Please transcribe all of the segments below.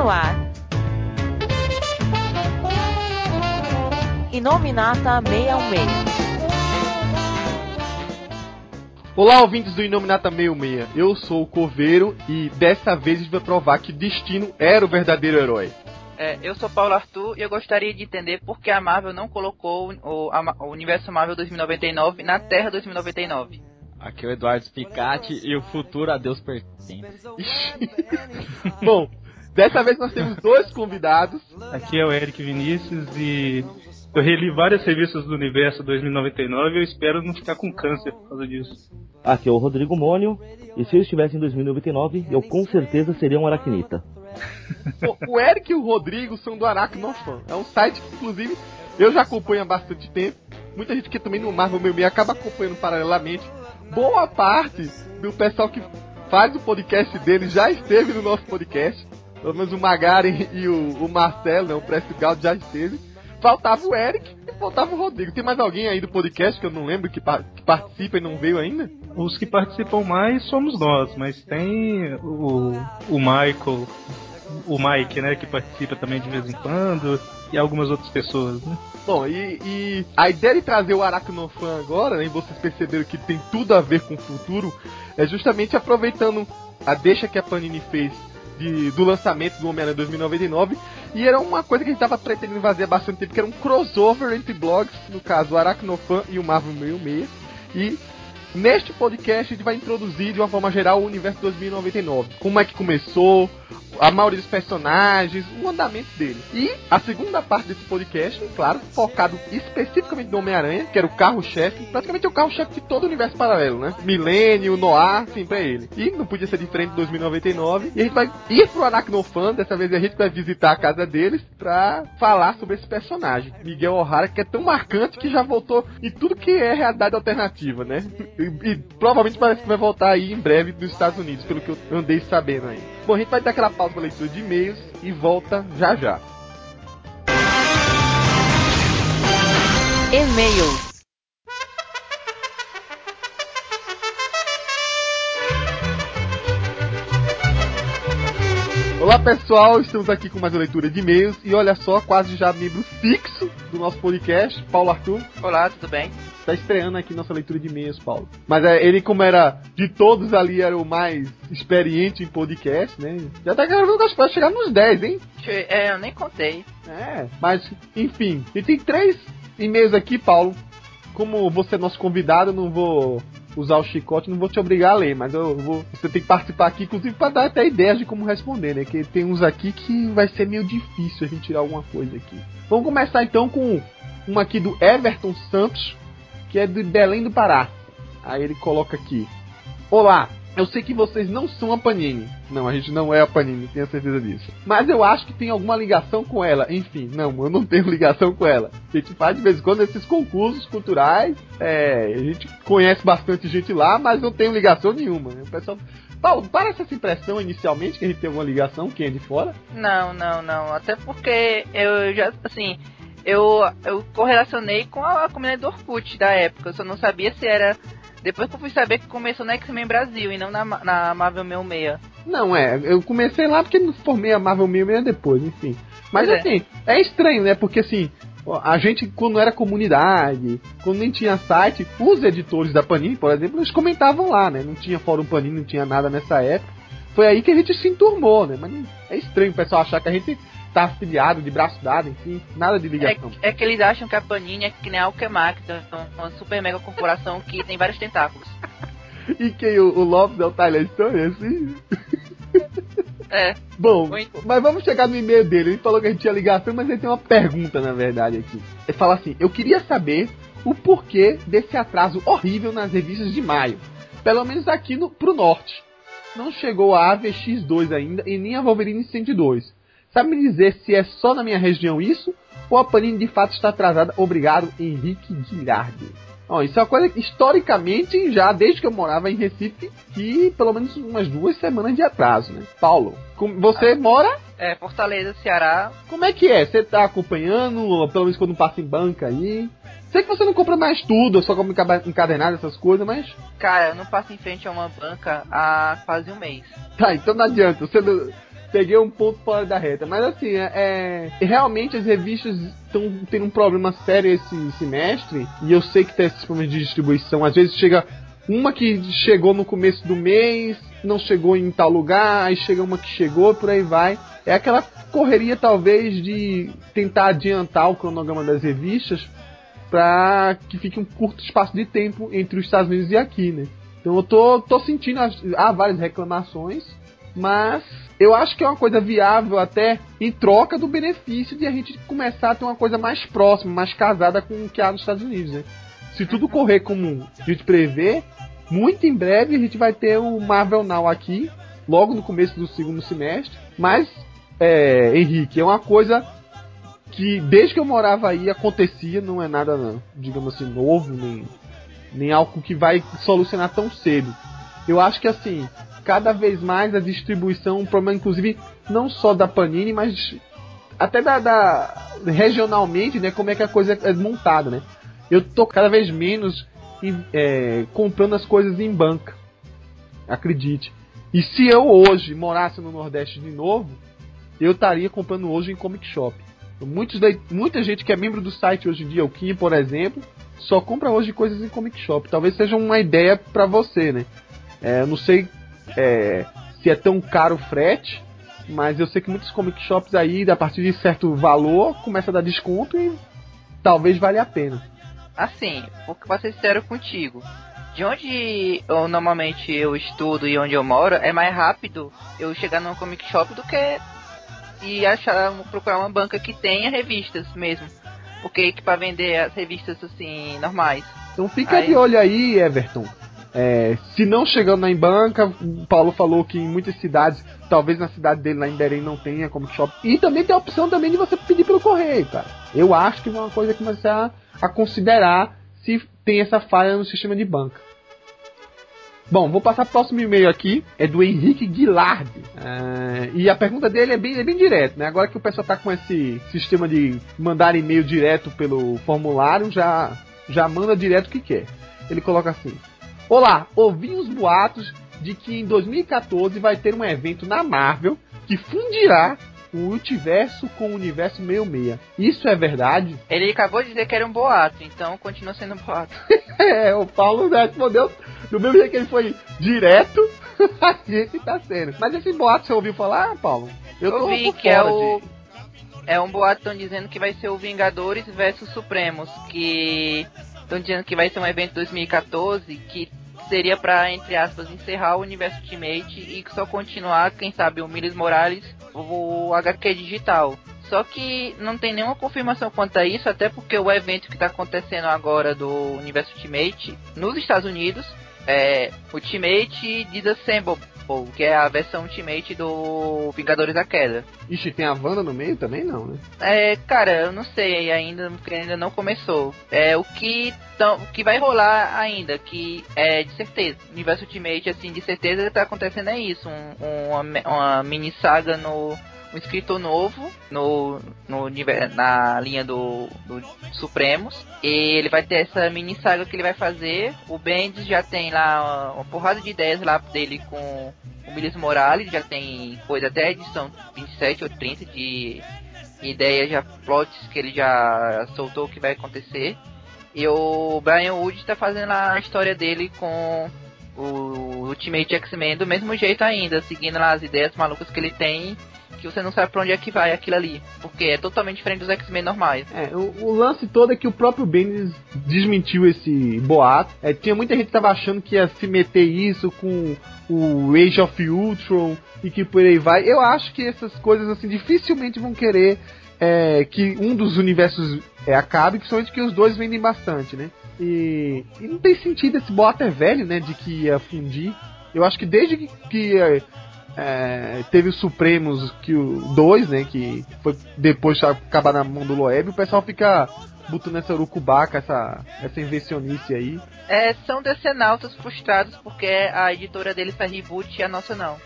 no ar. Inominata 616. Olá, ouvintes do Inominata 66. Eu sou o Coveiro e dessa vez a gente vai provar que Destino era o verdadeiro herói. É, eu sou Paulo Arthur e eu gostaria de entender por que a Marvel não colocou o, a, o Universo Marvel 2099 na Terra 2099. Aqui é o Eduardo Spicati e o futuro a Deus pertence. Bom, dessa vez nós temos dois convidados. Aqui é o Eric Vinícius e eu reli várias revistas do Universo 2099 e eu espero não ficar com câncer por causa disso. Aqui é o Rodrigo Mônio e se eu estivesse em 2099, eu com certeza seria um aracnita. o, o Eric e o Rodrigo são do Aracnofan. É um site que, inclusive, eu já acompanho há bastante tempo. Muita gente que também no Marvel Meio acaba acompanhando paralelamente. Boa parte do pessoal que faz o podcast dele já esteve no nosso podcast. Pelo menos o Magari e o, o Marcelo, né, o Presto Galdo já esteve. Faltava o Eric e faltava o Rodrigo. Tem mais alguém aí do podcast que eu não lembro que, que participa e não veio ainda? Os que participam mais somos nós, mas tem o, o Michael, o Mike, né, que participa também de vez em quando, e algumas outras pessoas, né? Bom, e, e, a ideia de trazer o Aracnofan agora, né, e vocês perceberam que tem tudo a ver com o futuro, é justamente aproveitando a deixa que a Panini fez de, do lançamento do Homem-Aranha 2099. E era uma coisa que a gente estava pretendendo fazer há bastante tempo, que era um crossover entre blogs, no caso o Aracnofan e o Marvel 66. E neste podcast a gente vai introduzir de uma forma geral o universo 2099. Como é que começou, a maioria dos personagens, o andamento dele. E a segunda parte desse podcast, claro, focado especificamente no Homem-Aranha, que era o carro-chefe, praticamente o carro-chefe de todo o universo paralelo, né? Milênio, Noir, sempre é ele. E não podia ser diferente de 2099. E a gente vai ir pro Aracnofan, dessa vez a gente vai visitar a casa deles pra falar sobre esse personagem. Miguel O'Hara, que é tão marcante que já voltou em tudo que é realidade alternativa, né? E, e provavelmente parece que vai voltar aí em breve dos Estados Unidos, pelo que eu andei sabendo aí. Bom, a gente vai dar aquela pausa para leitura de e-mails e volta já já. E-mails. Olá pessoal, estamos aqui com mais uma leitura de e-mails e olha só, quase já membro fixo do nosso podcast, Paulo Arthur. Olá, tudo bem? Está estreando aqui nossa leitura de e-mails, Paulo. Mas é, ele, como era de todos ali, era o mais experiente em podcast, né? Já tá gravando as coisas chegar nos 10, hein? É, eu nem contei. É, mas enfim, e tem três e-mails aqui, Paulo. Como você é nosso convidado, eu não vou usar o chicote, não vou te obrigar a ler, mas eu vou. Você tem que participar aqui, inclusive, para dar até ideias de como responder, né? Que tem uns aqui que vai ser meio difícil a gente tirar alguma coisa aqui. Vamos começar então com uma aqui do Everton Santos, que é de Belém do Pará. Aí ele coloca aqui: Olá, eu sei que vocês não são a Panini. Não, a gente não é a Panini, tenho certeza disso. Mas eu acho que tem alguma ligação com ela. Enfim, não, eu não tenho ligação com ela. A gente faz de vez em quando esses concursos culturais. É, a gente conhece bastante gente lá, mas não tem ligação nenhuma. Né? O pessoal. Paulo, parece essa impressão inicialmente que a gente tem alguma ligação, quem é de fora? Não, não, não. Até porque eu já, assim, eu, eu correlacionei com a comunidade do Orkut da época. Eu só não sabia se era depois que eu fui saber que começou na X-Men Brasil e não na, na Marvel 66. Não, é, eu comecei lá porque não formei a Marvel 66 depois, enfim. Mas pois é. assim, é. é estranho, né? Porque assim, a gente, quando era comunidade, quando nem tinha site, os editores da Panini, por exemplo, eles comentavam lá, né? Não tinha fórum Panini, não tinha nada nessa época. Foi aí que a gente se enturmou, né? Mas é estranho o pessoal achar que a gente tá afiliado, de braço dado, enfim, nada de ligação. É, é que eles acham que a Panini é que nem a Alchemax, uma super mega corporação que tem vários tentáculos. e quem o, o Lopes é o Tyler Stone, assim? É. Bom, Muito. mas vamos chegar no e-mail dele. Ele falou que a gente tinha ligação, mas ele tem uma pergunta, na verdade, aqui. Ele fala assim: Eu queria saber o porquê desse atraso horrível nas revistas de maio. Pelo menos aqui no, pro norte. Não chegou a AVX2 ainda e nem a Wolverine 102. Sabe me dizer se é só na minha região isso? Ou a Panini de fato está atrasada? Obrigado, Henrique Guilherme. Ó, isso é uma coisa historicamente, já desde que eu morava em Recife, que pelo menos umas duas semanas de atraso, né? Paulo, você ah, mora? É, Fortaleza, Ceará. Como é que é? Você tá acompanhando, pelo menos quando passa em banca aí? Sei que você não compra mais tudo, só como encadernado, essas coisas, mas. Cara, eu não passo em frente a uma banca há quase um mês. Tá, então não adianta. Você não peguei um ponto fora da reta. Mas assim, é, é realmente as revistas estão tendo um problema sério esse semestre. E eu sei que tem esses problemas de distribuição. Às vezes chega uma que chegou no começo do mês, não chegou em tal lugar, aí chega uma que chegou, por aí vai. É aquela correria talvez de tentar adiantar o cronograma das revistas para que fique um curto espaço de tempo entre os Estados Unidos e aqui, né? Então eu tô, tô sentindo há várias reclamações, mas eu acho que é uma coisa viável até em troca do benefício de a gente começar a ter uma coisa mais próxima, mais casada com o que há nos Estados Unidos, né? Se tudo correr como a gente prevê, muito em breve a gente vai ter o Marvel Now aqui, logo no começo do segundo semestre. Mas, é, Henrique, é uma coisa que desde que eu morava aí acontecia, não é nada, digamos assim, novo, nem, nem algo que vai solucionar tão cedo. Eu acho que assim, cada vez mais a distribuição, um problema inclusive não só da Panini, mas até da, da, regionalmente, né, como é que a coisa é montada, né? Eu tô cada vez menos é, comprando as coisas em banca, acredite. E se eu hoje morasse no Nordeste de novo, eu estaria comprando hoje em comic shop. Muitos muita gente que é membro do site hoje em dia, o Kim, por exemplo, só compra hoje coisas em comic shop. Talvez seja uma ideia para você, né? É, não sei é, se é tão caro o frete, mas eu sei que muitos comic shops aí, a partir de certo valor, começa a dar desconto e talvez valha a pena. Assim, porque pra ser sincero contigo, de onde eu, normalmente eu estudo e onde eu moro, é mais rápido eu chegar num comic shop do que e achar, procurar uma banca que tenha revistas mesmo. Porque que para vender as revistas assim normais. Então fica aí... de olho aí, Everton. É, se não chegando na banca, o Paulo falou que em muitas cidades, talvez na cidade dele lá em Berém não tenha comic shop. E também tem a opção também de você pedir pelo correio, cara. Eu acho que é uma coisa que você a, considerar se tem essa falha no sistema de banca. Bom, vou passar pro próximo e-mail aqui, é do Henrique Guilard. Uh, e a pergunta dele é bem, é bem direta, né? Agora que o pessoal tá com esse sistema de mandar e-mail direto pelo formulário, já, já manda direto o que quer. Ele coloca assim: Olá, ouvi os boatos de que em 2014 vai ter um evento na Marvel que fundirá o multiverso com o universo 66. Isso é verdade? Ele acabou de dizer que era um boato, então continua sendo um boato. é, o Paulo respondeu do mesmo jeito que ele foi direto, a gente tá sendo. Mas esse boato você ouviu falar, Paulo? Eu, eu vi que é o. De... É um boato estão dizendo que vai ser o Vingadores versus Supremos, que estão dizendo que vai ser um evento 2014 que seria para entre aspas encerrar o universo Ultimate e só continuar, quem sabe, o Miles Morales, o HQ digital. Só que não tem nenhuma confirmação quanto a isso, até porque o evento que está acontecendo agora do Universo Ultimate nos Estados Unidos é Ultimate Disassemble, que é a versão Ultimate do Vingadores da Queda. Ixi, tem a Wanda no meio também não, né? É, cara, eu não sei ainda, porque ainda não começou. É o que tão, o que vai rolar ainda, que é de certeza. O Universo Ultimate, assim, de certeza tá acontecendo é isso, um, um, uma, uma mini saga no um escritor novo no, no na linha do, do Supremos. E ele vai ter essa mini saga que ele vai fazer. O Bendis já tem lá uma, porrada de ideias lá dele com o Miles Morales, já tem coisa até a edição 27 ou 30 de ideias, já plots que ele já soltou que vai acontecer. E o Brian Wood está fazendo a história dele com o Ultimate X-Men do mesmo jeito ainda, seguindo lá as ideias malucas que ele tem que você não sabe pra onde é que vai aquilo ali. Porque é totalmente diferente dos X-Men normais. É, o, o, lance todo é que o próprio Bendis desmentiu esse boato. É, tinha muita gente que tava achando que ia se meter isso com o Age of Ultron e que por aí vai. Eu acho que essas coisas assim dificilmente vão querer é, que um dos universos é, acabe, principalmente que os dois vendem bastante, né? E, e, não tem sentido esse boato é velho, né? De que ia fundir. Eu acho que desde que, que é, é, teve o Supremos que o 2, né? Que foi depois acabar na mão do Loeb, o pessoal fica botando essa urucubaca, essa, essa invencionice aí. É, são decenautas frustrados porque a editora deles faz reboot e a nossa não.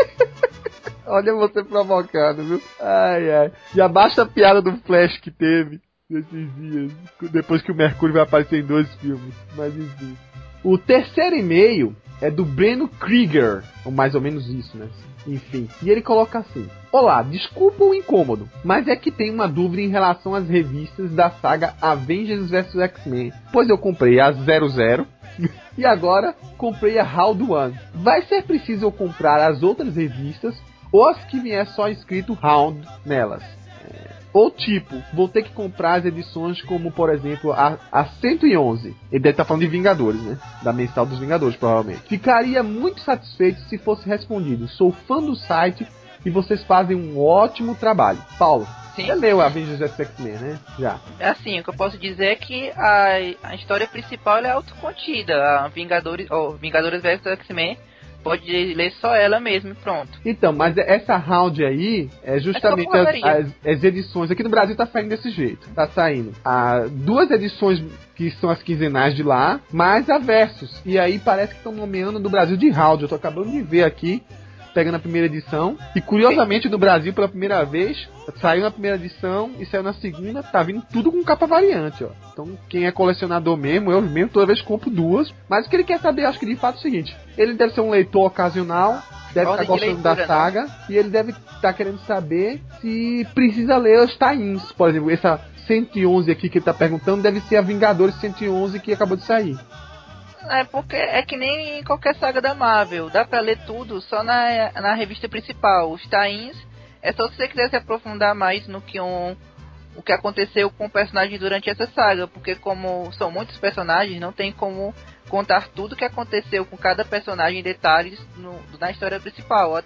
Olha você provocando, viu? Ai, ai. Já basta a piada do Flash que teve nesses dias, depois que o Mercúrio vai aparecer em dois filmes. Mas enfim. O terceiro e-mail é do Breno Krieger, ou mais ou menos isso, né? Enfim, e ele coloca assim: Olá, desculpa o incômodo, mas é que tem uma dúvida em relação às revistas da saga Avengers vs X-Men. Pois eu comprei a 00 e agora comprei a Round One. Vai ser preciso eu comprar as outras revistas ou as que vier só escrito Round nelas? Ou tipo, vou ter que comprar as edições como, por exemplo, a, a 111. Ele deve estar falando de Vingadores, né? Da mensal dos Vingadores, provavelmente. Ficaria muito satisfeito se fosse respondido. Sou fã do site e vocês fazem um ótimo trabalho. Paulo, Sim. você leu Avengers vs X-Men, né? Já. É assim, o que eu posso dizer é que a, a história principal é autocontida. A Vingadores, oh, Vingadores vs X-Men pode ler só ela mesmo e pronto. Então, mas essa round aí é justamente É só as, as- as edições. Aqui no Brasil tá saindo desse jeito. Tá saindo ah, duas edições que são as quinzenais de lá, mais a Versus. E aí parece que estão nomeando do Brasil de round. Eu tô acabando de ver aqui. Pegando a primeira edição. E curiosamente no Brasil, pela primeira vez, saiu na primeira edição e saiu na segunda, tá vindo tudo com capa variante, ó. Então, quem é colecionador mesmo, eu mesmo toda vez compro duas. Mas o que ele quer saber, acho que de fato é o seguinte: ele deve ser um leitor ocasional, deve estar de gostando da leitura, né? saga, e ele deve estar querendo saber se precisa ler os tie-ins. Por exemplo, essa 111 aqui que ele tá perguntando deve ser a Vingadores 111 que acabou de sair. É porque é que nem qualquer saga da Marvel. Dá pra ler tudo só na, na revista principal. Os tains é só se você quiser se aprofundar mais no que um, o que aconteceu com o personagem durante essa saga. Porque como são muitos personagens, não tem como contar tudo que aconteceu com cada personagem em detalhes no- na história principal.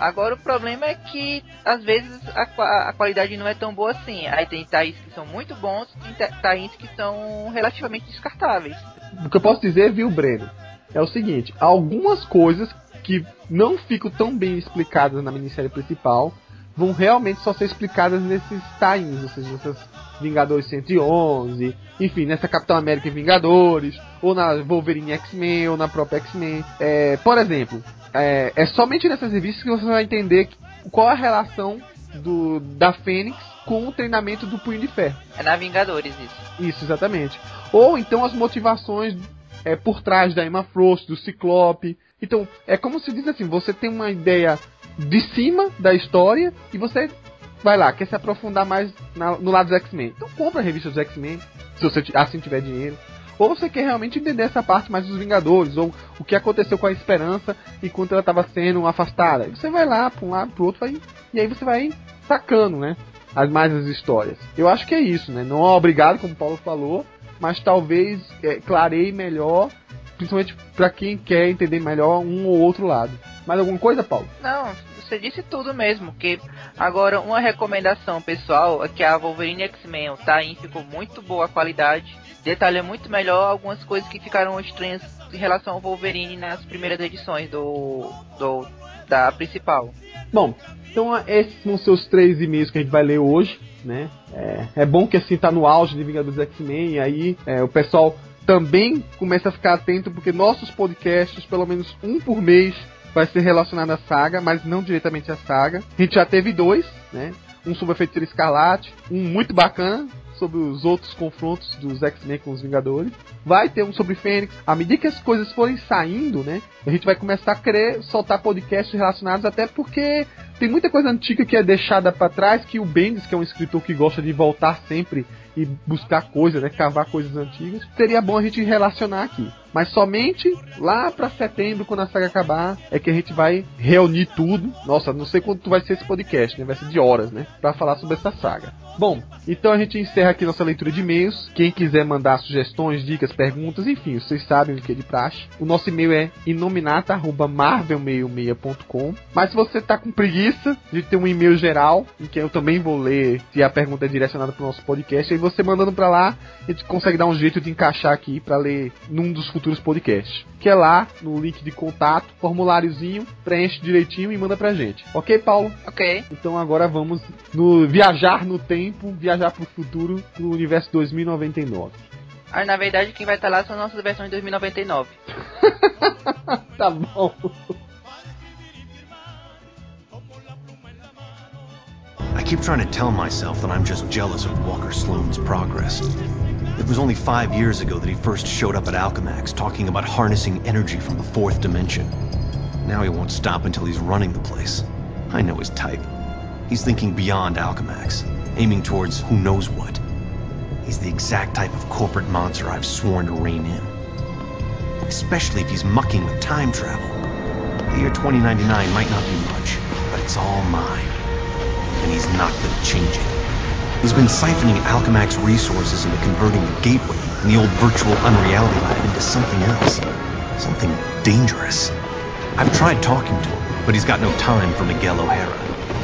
Agora o problema é que às vezes a, a qualidade não é tão boa assim. Aí tem tains que são muito bons e tains que são relativamente descartáveis. O que eu posso dizer, viu, Breno? É o seguinte: algumas coisas que não ficam tão bem explicadas na minissérie principal vão realmente só ser explicadas nesses tie-ins, ou seja, nessas Vingadores 111, enfim, nessa Capitão América e Vingadores, ou na Wolverine X-Men, ou na própria X-Men. É, por exemplo, é, é somente nessas revistas que você vai entender qual a relação do, da Fênix com o treinamento do Punho de Ferro. É na Vingadores isso. Isso, exatamente. Ou então as motivações é, por trás da Emma Frost, do Ciclope. Então, é como se diz assim, você tem uma ideia de cima da história e você vai lá, quer se aprofundar mais na- no lado dos X-Men. Então compra a revista dos X-Men, se você assim tiver dinheiro. Ou você quer realmente entender essa parte mais dos Vingadores, ou o que aconteceu com a Esperança enquanto ela estava sendo afastada. Aí você vai lá, para um lado, pro outro, vai, e aí você vai sacando, né? As mais as histórias. Eu acho que é isso, né? Não é obrigado, como o Paulo falou, mas talvez é, clareie melhor, principalmente para quem quer entender melhor um ou outro lado. Mais alguma coisa, Paulo? Não, você disse tudo mesmo. Que agora uma recomendação pessoal é que a Wolverine X-Men, o Tain ficou muito boa a qualidade. Detalha muito melhor algumas coisas que ficaram estranhas em relação ao Wolverine nas primeiras edições do, do da principal. Bom, então esses são os seus três e-mails que a gente vai ler hoje, né? É, é bom que assim tá no auge de Vingadores X-Men, aí é, o pessoal também começa a ficar atento, porque nossos podcasts, pelo menos um por mês, vai ser relacionado à saga, mas não diretamente à saga. A gente já teve dois, né? Um sobre a Feiticeira Escarlate, um muito bacana sobre os outros confrontos dos X-Men com os Vingadores. Vai ter um sobre Fênix. À medida que as coisas forem saindo, né? A gente vai começar a querer soltar podcasts relacionados, até porque tem muita coisa antiga que é deixada pra trás, que o Bendis, que é um escritor que gosta de voltar sempre e buscar coisas, né, cavar coisas antigas, seria bom a gente relacionar aqui. Mas somente lá pra setembro, quando a saga acabar, é que a gente vai reunir tudo. Nossa, não sei quanto vai ser esse podcast, né? Vai ser de horas, né? Pra falar sobre essa saga. Bom, então a gente encerra aqui nossa leitura de e-mails. Quem quiser mandar sugestões, dicas, perguntas, enfim, vocês sabem o que é de praxe. O nosso e-mail é inominata.marvel66.com. Mas se você tá com preguiça de ter um e-mail geral, em que eu também vou ler se a pergunta é direcionada pro nosso podcast, aí você mandando pra lá, a gente consegue dar um jeito de encaixar aqui pra ler num dos futuros podcasts. Que é lá no link de contato, formuláriozinho, preenche direitinho e manda pra gente. Ok, Paulo? Ok. Então agora vamos no viajar no tempo, viajar pro futuro, pro universo 2099. Aí na verdade quem vai estar lá são nossas versões de 2099. tá bom. I keep trying to tell myself that I'm just jealous of Walker Sloan's progress. It was only five years ago that he first showed up at Alchemax talking about harnessing energy from the fourth dimension. Now he won't stop until he's running the place. I know his type. He's thinking beyond Alchemax, aiming towards who knows what. He's the exact type of corporate monster I've sworn to rein in. Especially if he's mucking with time travel. The year 2099 might not be much, but it's all mine. And he's not gonna change it. He's been siphoning Alchemax resources into converting the gateway and the old virtual unreality lab into something else. Something dangerous. I've tried talking to him, but he's got no time for Miguel O'Hara.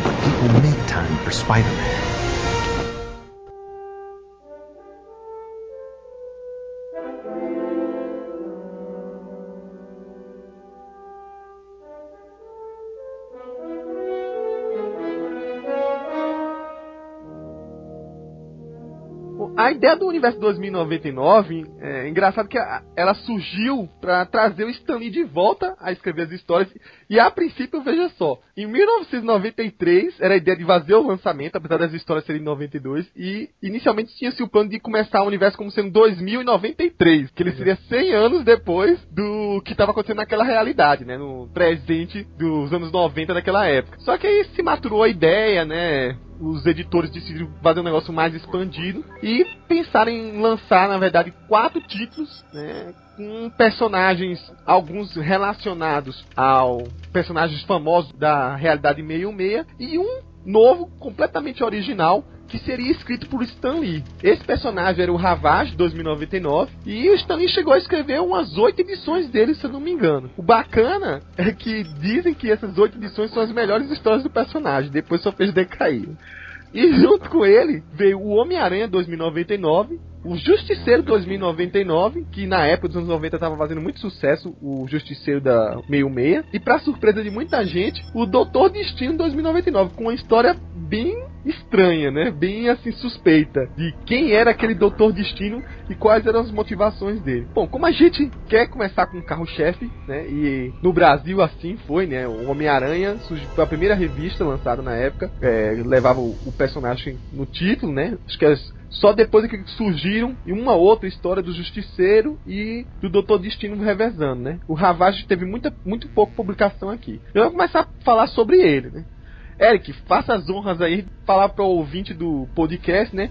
But people make time for Spider-Man. Ideia do universo 2099 é engraçado que ela surgiu para trazer o Stan Lee de volta a escrever as histórias. E a princípio, veja só, em 1993 era a ideia de fazer o lançamento, apesar das histórias serem em 92. E inicialmente tinha-se o plano de começar o universo como sendo 2093, que ele seria 100 anos depois do que estava acontecendo naquela realidade, né? No presente dos anos 90 daquela época. Só que aí se maturou a ideia, né? Os editores decidiram fazer um negócio mais expandido e pensaram em lançar, na verdade, quatro títulos, né, com personagens, alguns relacionados ao personagens famosos da realidade 616 e um novo, completamente original, que seria escrito por Stan Lee. Esse personagem era o Ravage 2099 e o Stan Lee chegou a escrever umas oito edições dele, se eu não me engano. O bacana é que dizem que essas oito edições são as melhores histórias do personagem, depois só fez decair. E junto com ele veio o Homem-Aranha 2099, o Justiceiro 2099, que na época dos anos 90 estava fazendo muito sucesso, o Justiceiro da 66, e para surpresa de muita gente, o Doutor Destino 2099, com uma história bem estranha, né? Bem assim suspeita de quem era aquele Doutor Destino e quais eram as motivações dele. Bom, como a gente quer começar com o carro-chefe, né? E no Brasil assim foi, né? O Homem-Aranha foi a primeira revista lançada na época, é, levava o, personagem no título, né? Acho que era só depois é que surgiram em uma outra história do Justiceiro e do Doutor Destino revezando, né? O Ravage teve muita, muito pouco publicação aqui. Eu vou começar a falar sobre ele, né? Eric, faça as honras aí falar para o ouvinte do podcast, né?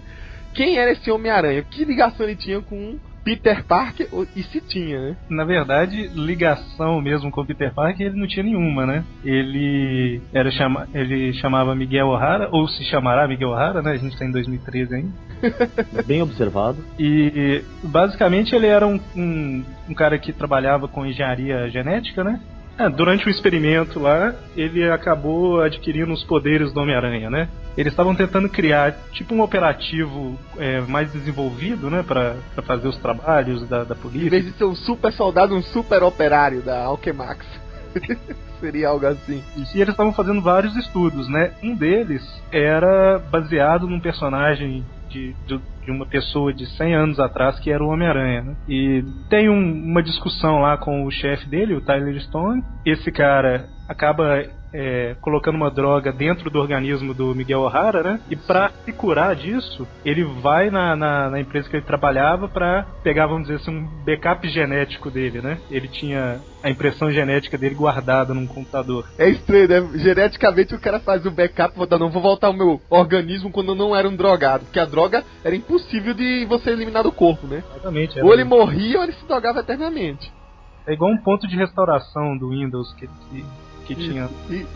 Quem era esse Homem-Aranha? Que ligação ele tinha com Peter Parker e se tinha, né? Na verdade, ligação mesmo com o Peter Parker ele não tinha nenhuma, né? Ele era chama, ele chamava Miguel O'Hara ou se chamará Miguel O'Hara, né? A gente tá em 2013 ainda. Bem observado. E basicamente ele era um, um, um cara que trabalhava com engenharia genética, né? É, durante o experimento lá, ele acabou adquirindo os poderes do Homem-Aranha, né? Eles estavam tentando criar tipo um operativo é, mais desenvolvido, né? Pra, pra fazer os trabalhos da, da Em polícia. vez de ser um super soldado, um super operário da Alchemax. Seria algo assim. E eles estavam fazendo vários estudos, né? Um deles era baseado num personagem de, de, de uma pessoa de 100 anos atrás que era o Homem-Aranha, né? E tem um- uma discussão lá com o chefe dele, o Tyler Stone. Esse cara acaba é, colocando uma droga dentro do organismo do Miguel O'Hara, né? E pra se curar disso, ele vai na, na, na empresa que ele trabalhava pra pegar, vamos dizer assim, um backup genético dele, né? Ele tinha a impressão genética dele guardada num computador. É estranho, né? Geneticamente o cara faz o backup, vou dar, não vou voltar ao meu organismo quando eu não era um drogado. Porque a droga era impossível de você eliminar do corpo, né? Exatamente. Ou ele morria ou ele se drogava eternamente. É igual um ponto de restauração do Windows que, que, tinha. E-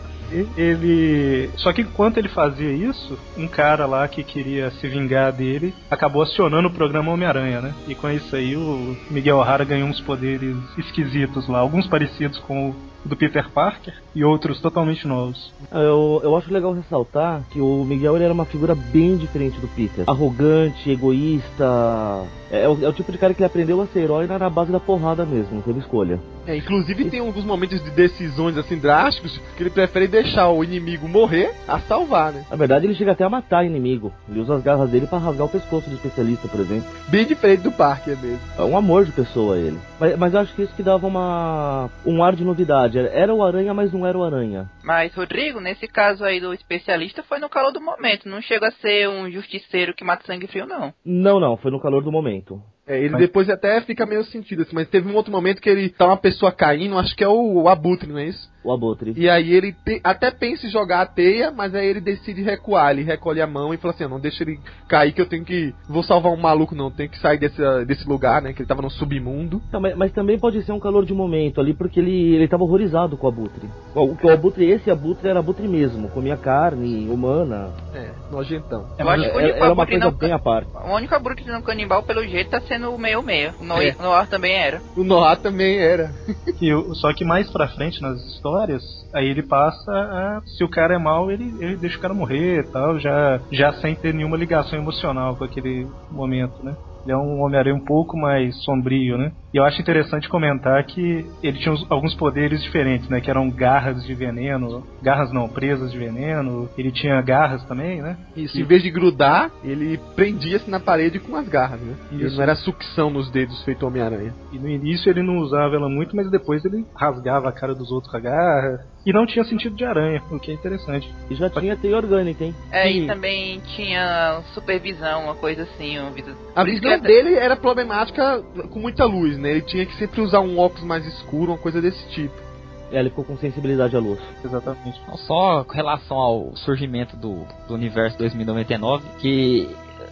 Ele. Só que enquanto ele fazia isso, um cara lá que queria se vingar dele acabou acionando o programa Homem-Aranha, né? E com isso aí o Miguel O'Hara ganhou uns poderes esquisitos lá, alguns parecidos com o do Peter Parker e outros totalmente novos. Eu, eu acho legal ressaltar que o Miguel ele era uma figura bem diferente do Peter. Arrogante, egoísta. É, é o, é o tipo de cara que ele aprendeu a ser herói na, na base da porrada mesmo, não teve escolha. É, inclusive tem alguns momentos de decisões assim drásticos que ele prefere deixar o inimigo morrer a salvar, né? Na verdade, ele chega até a matar inimigo. Ele usa as garras dele pra rasgar o pescoço do especialista, por exemplo. Bem diferente do Parker mesmo. É um amor de pessoa ele. Mas, mas eu acho que isso que dava uma um ar de novidade verdade. Era o Aranha, mas não era o Aranha. Mas, Rodrigo, nesse caso aí do especialista, foi no calor do momento. Não chega a ser um justiceiro que mata sangue frio, não. Não, não, foi no calor do momento. É, ele Mas- depois até fica meio sentido, assim, mas teve um outro momento que ele tá uma pessoa caindo, acho que é o, o Abutre, não é isso? O Abutre. E aí ele te- até pensa em jogar a teia, mas aí ele decide recuar, ele recolhe a mão e fala assim, "Ah, não deixa ele cair que eu tenho que... Vou salvar um maluco não, tenho que sair desse, desse lugar, né, que ele tava no submundo. Não, mas, mas também pode ser um calor de momento ali, porque ele, ele tava horrorizado com o Abutre. O, o Abutre, esse Abutre era Abutre mesmo, comia carne humana. É, nojentão. Eu acho que o Era, único era uma coisa não... bem à parte. O único abutre não canibal, pelo jeito, tá sendo o meio-meio. O Noir, É. Noir também era. O Noah também era. E o- só que mais pra frente nas histórias, aí ele passa a. Se o cara é mal, ele, ele deixa o cara morrer e tal, já, já sem ter nenhuma ligação emocional com aquele momento, né? Ele é um Homem-Aranha um pouco mais sombrio, né? E eu acho interessante comentar que ele tinha uns- alguns poderes diferentes, né? Que eram garras de veneno. Garras não, presas de veneno. Ele tinha garras também, né? Isso, em vez de grudar, ele prendia-se na parede com as garras, né? Ele Isso. não era sucção nos dedos feito Homem-Aranha. E no início ele não usava ela muito, mas depois ele rasgava a cara dos outros com a garra. E não tinha sentido de aranha, o que é interessante. E já tinha teia orgânica, hein? É, Sim. e também tinha supervisão, uma coisa assim. Uma vida... A visão dele era problemática com muita luz, né? Ele tinha que sempre usar um óculos mais escuro, uma coisa desse tipo. É, ele ficou com sensibilidade à luz. Exatamente. Então, só com relação ao surgimento do, do universo 2099, que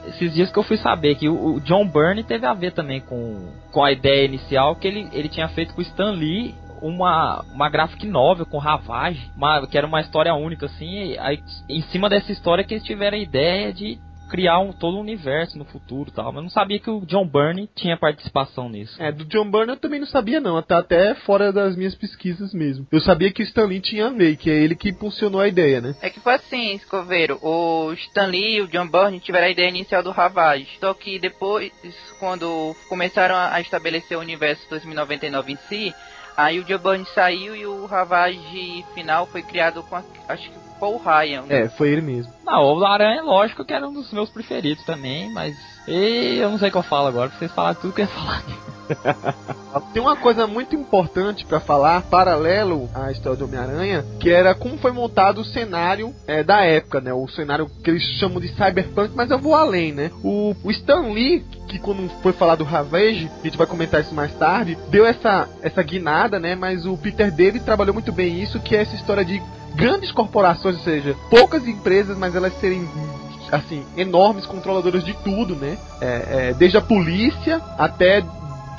esses dias que eu fui saber que o, o John Byrne teve a ver também com, com a ideia inicial que ele, ele tinha feito com o Stan Lee uma, uma graphic novel com Ravage, uma, que era uma história única assim, e aí em cima dessa história que eles tiveram a ideia de criar um, todo um universo no futuro e tal, mas eu não sabia que o John Byrne tinha participação nisso. É, do John Byrne eu também não sabia não, até, até fora das minhas pesquisas mesmo. Eu sabia que o Stan Lee tinha a ver, que é ele que impulsionou a ideia, né? É que foi assim, Escoveiro. O Stan Lee e o John Byrne tiveram a ideia inicial do Ravage. Só que depois, quando começaram a estabelecer o universo 2099 em si, aí o John Byrne saiu e o Ravage final foi criado com, a, acho que Paul Ryan. né? É, foi ele mesmo. Não, o Aranha, lógico que era um dos meus preferidos também, mas e eu não sei o que eu falo agora, vocês falaram tudo que eu ia falar. Tem uma coisa muito importante pra falar, paralelo à história do Homem-Aranha, que era como foi montado o cenário é, da época, né? O cenário que eles chamam de cyberpunk, mas eu vou além, né? O, o Stan Lee, que quando foi falar do Ravage, a gente vai comentar isso mais tarde, deu essa, essa guinada, né? Mas o Peter dele trabalhou muito bem isso, que é essa história de grandes corporações, ou seja, poucas empresas, mas elas serem assim, enormes controladoras de tudo, né? É, é, desde a polícia até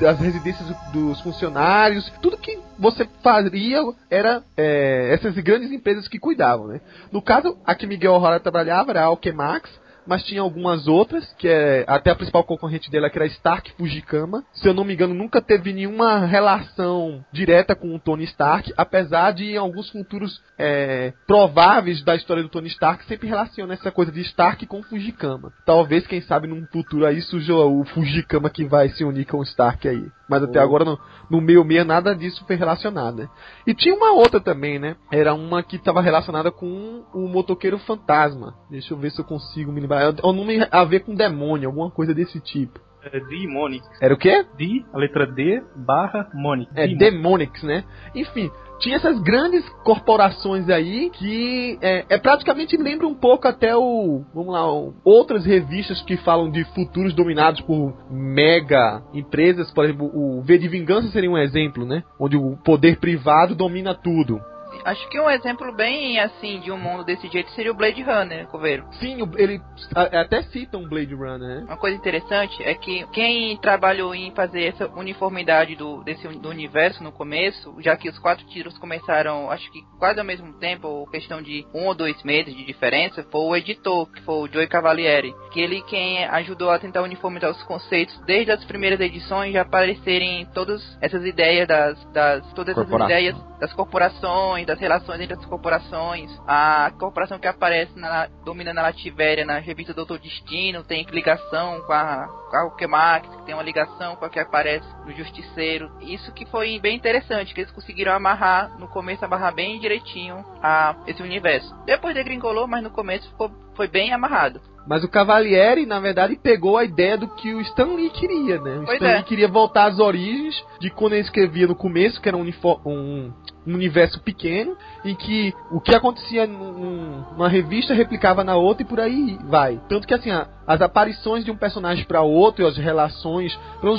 as residências dos funcionários, tudo que você faria era é, essas grandes empresas que cuidavam, né? No caso, a que Miguel O'Hara trabalhava era a Alchemax, mas tinha algumas outras, que é até a principal concorrente dela que era Stark Fujikama. Se eu não me engano, nunca teve nenhuma relação direta com o Tony Stark, apesar de em alguns futuros é, prováveis da história do Tony Stark sempre relaciona essa coisa de Stark com Fujikama. Talvez, quem sabe, num futuro aí surja o Fujikama que vai se unir com o Stark aí. Mas até Oh. agora no, no meio meia nada disso foi relacionado, né? E tinha uma outra também, né? Era uma que estava relacionada com o motoqueiro fantasma. Deixa eu ver se eu consigo me lembrar. É um nome a ver com demônio, alguma coisa desse tipo. É Demonic. Era o quê? D, a letra D, barra Monic. É Demonic. Demonics, né? Enfim, tinha essas grandes corporações aí que é, é praticamente lembra um pouco até o. Vamos lá, o- outras revistas que falam de futuros dominados por mega empresas, por exemplo, o V de Vingança seria um exemplo, né? Onde o poder privado domina tudo. Acho que um exemplo bem assim de um mundo desse jeito seria o Blade Runner, Coveiro. Sim, ele a- até cita um Blade Runner, né? Uma coisa interessante é que quem trabalhou em fazer essa uniformidade do, desse, do universo no começo, já que os quatro tiros começaram, acho que quase ao mesmo tempo, ou questão de um ou dois meses de diferença, foi o editor, que foi o Joey Cavalieri. Que ele quem ajudou a tentar uniformizar os conceitos desde as primeiras edições já aparecerem todas essas ideias das, das todas essas ideias das corporações, das relações entre as corporações. A corporação que aparece na, dominando Lativéria na revista Doutor Destino tem ligação com a, com a que tem uma ligação com a que aparece no Justiceiro. Isso que foi bem interessante, que eles conseguiram amarrar, no começo amarrar bem direitinho a esse universo. Depois degringolou, mas no começo ficou foi bem amarrado. Mas o Cavalieri, na verdade, pegou a ideia do que o Stan Lee queria, né? O Pois Stan é. Lee queria voltar às origens de quando ele escrevia no começo, que era um, um- um universo pequeno, em que o que acontecia num- numa revista replicava na outra e por aí vai. Tanto que, assim, as aparições de um personagem para outro e as relações.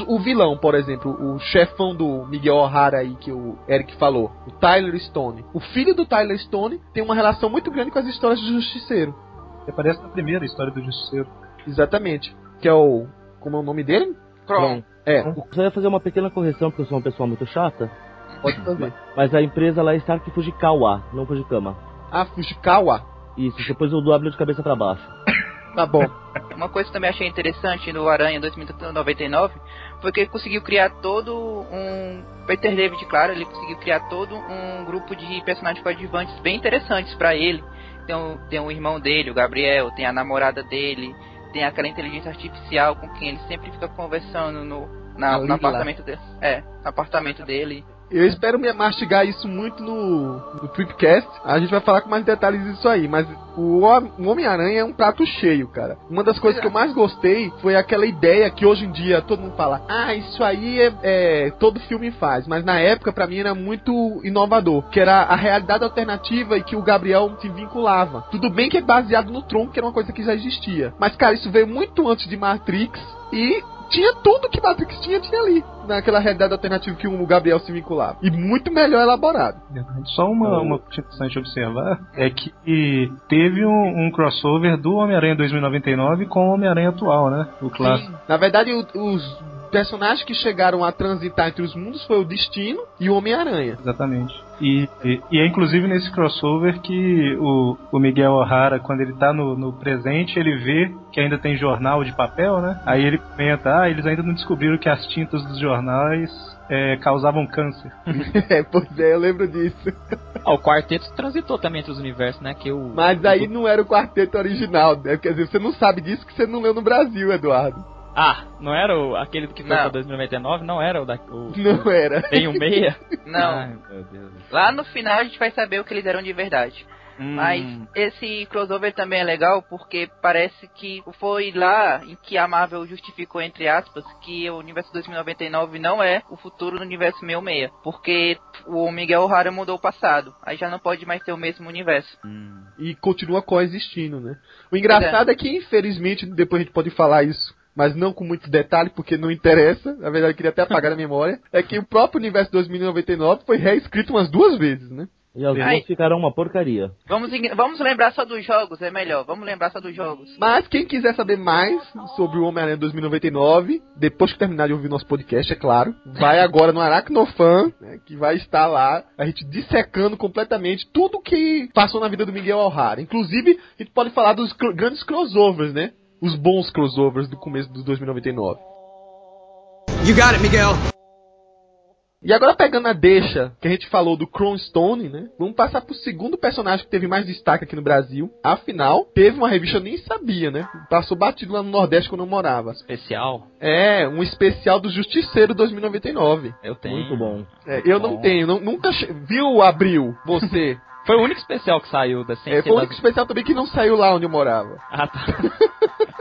O vilão, por exemplo, o chefão do Miguel O'Hara aí, que o Eric falou, o Tyler Stone. O filho do Tyler Stone tem uma relação muito grande com as histórias do Justiceiro. Aparece na primeira história do Justiceiro. Exatamente. Que é o. Como é o nome dele? Kron. É, Eu só ia fazer uma pequena correção, porque eu sou uma pessoa muito chata. pode fazer. Mas a empresa lá é Stark Fujikawa, não Fujikama. Ah, Fujikawa. Isso, depois o W de cabeça pra baixo. Tá bom. Uma coisa que também achei interessante no Aranha 2099 foi que ele conseguiu criar todo um. Peter David, claro, ele conseguiu criar todo um grupo de personagens coadjuvantes bem interessantes pra ele. Tem o, tem o irmão dele, o Gabriel, tem a namorada dele, tem aquela inteligência artificial com quem ele sempre fica conversando no, na- A no apartamento dele. É, no apartamento dele. Eu espero me mastigar isso muito no, no Tripcast. A gente vai falar com mais detalhes disso aí. Mas o, o Homem-Aranha é um prato cheio, cara. Uma das coisas que eu mais gostei foi aquela ideia que hoje em dia todo mundo fala: Ah, isso aí é, é- todo filme faz. Mas na época, pra mim, era muito inovador. Que era a realidade alternativa e que o Gabriel se vinculava. Tudo bem que é baseado no tronco, que era uma coisa que já existia. Mas, cara, isso veio muito antes de Matrix. E tinha tudo que Matrix tinha, tinha ali. Naquela realidade alternativa que o Gabriel se vinculava. E muito melhor elaborado. Só uma, uma coisa interessante observar é que teve um, um crossover do Homem-Aranha 2099 com o Homem-Aranha atual, né? O clássico. Na verdade, o- os personagens que chegaram a transitar entre os mundos foi o Destino e o Homem-Aranha. Exatamente. E, e, e é inclusive nesse crossover que o, o Miguel O'Hara, quando ele tá no, no presente, ele vê que ainda tem jornal de papel, né? Aí ele comenta, ah, eles ainda não descobriram que as tintas dos jornais é, causavam câncer. é, pois é, eu lembro disso. Ah, o quarteto transitou também entre os universos, né? Que o, Mas aí não era o quarteto original, né? Quer dizer, você não sabe disso que você não leu no Brasil, Eduardo. Ah, não era o, aquele que foi Não. pra 2099? Não era o da. O, Não era. tem o meia? Não. Ai, meu Deus. Lá no final a gente vai saber o que eles eram de verdade. Hum, Mas esse crossover também é legal porque parece que foi lá em que a Marvel justificou, entre aspas, que o universo 2099 não é o futuro do universo 66. Porque o Miguel O'Hara mudou o passado. Aí já não pode mais ser o mesmo universo. hum. E continua coexistindo, né? O engraçado é que, infelizmente, depois a gente pode falar isso. Mas não com muito detalhe, porque não interessa. Na verdade, eu queria até apagar na memória. É que o próprio universo 2099 foi reescrito umas duas vezes, né? E as duas ficaram uma porcaria. Vamos, vamos lembrar só dos jogos, é melhor. Vamos lembrar só dos jogos. Mas quem quiser saber mais sobre o Homem-Aranha 2099, depois que terminar de ouvir nosso podcast, é claro, vai agora no Aracnofan, né, que vai estar lá, a gente dissecando completamente tudo que passou na vida do Miguel O'Hara. Inclusive, a gente pode falar dos cr- grandes crossovers, né? Os bons crossovers do começo do 2099. You got it, Miguel. E agora pegando a deixa que a gente falou do Cronstone, né? Vamos passar pro segundo personagem que teve mais destaque aqui no Brasil. Afinal, teve uma revista eu nem sabia, né? Passou batido lá no Nordeste quando eu morava. Especial? É, um especial do Justiceiro 2099. Eu tenho. Muito bom. É, eu não Bom. tenho, não- nunca che... viu Abril, você. Foi o único especial que saiu da é, ciência foi o das... único especial também que não saiu lá onde eu morava. Ah, tá.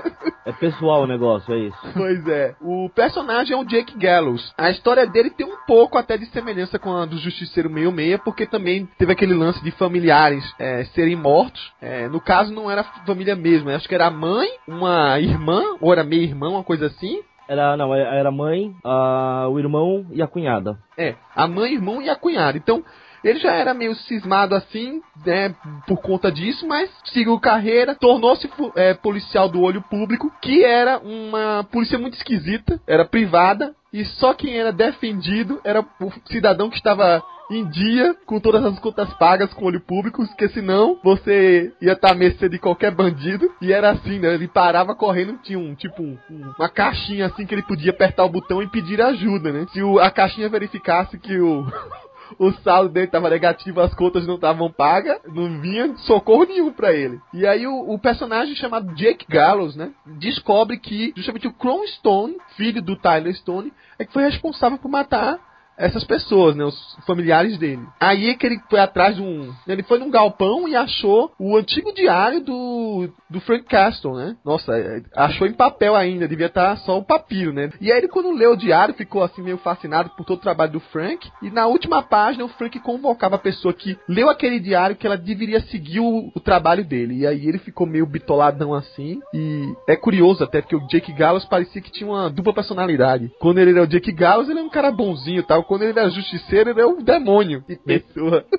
É pessoal o negócio, é isso. Pois é. O personagem é o Jake Gallows. A história dele tem um pouco até de semelhança com a do Justiceiro 66, porque também teve aquele lance de familiares é, serem mortos. É, no caso, não era família mesmo. eu Acho que era a mãe, uma irmã, ou era meia irmã, uma coisa assim. Era, não, era a mãe, a, o irmão e a cunhada. É, a mãe, irmão e a cunhada. Então, ele já era meio cismado assim, né, por conta disso, mas seguiu carreira, tornou-se é, policial do olho público, que era uma polícia muito esquisita, era privada, e só quem era defendido era o cidadão que estava em dia, com todas as contas pagas com olho público, porque senão você ia estar à mercê de qualquer bandido. E era assim, né? Ele parava correndo, tinha um tipo um- uma caixinha assim que ele podia apertar o botão e pedir ajuda, né? Se o- a caixinha verificasse que o o saldo dele estava negativo, as contas não estavam pagas, não vinha socorro nenhum pra ele. E aí o, o personagem chamado Jake Gallows, né, descobre que justamente o Cron Stone, filho do Tyler Stone, é que foi responsável por matar essas pessoas, né? Os familiares dele. Aí é que ele foi atrás de um. Ele foi num galpão e achou o antigo diário do, do Frank Castle, né? Nossa, é, achou em papel ainda, devia estar só o papiro, né? E aí ele, quando leu o diário, ficou assim meio fascinado por todo o trabalho do Frank. E na última página, o Frank convocava a pessoa que leu aquele diário que ela deveria seguir o, o trabalho dele. E aí ele ficou meio bitoladão assim. E é curioso até, porque o Jake Gallows parecia que tinha uma dupla personalidade. Quando ele era o Jake Gallows, ele é um cara bonzinho tal. Quando ele era justiceiro, ele é um demônio de pessoa.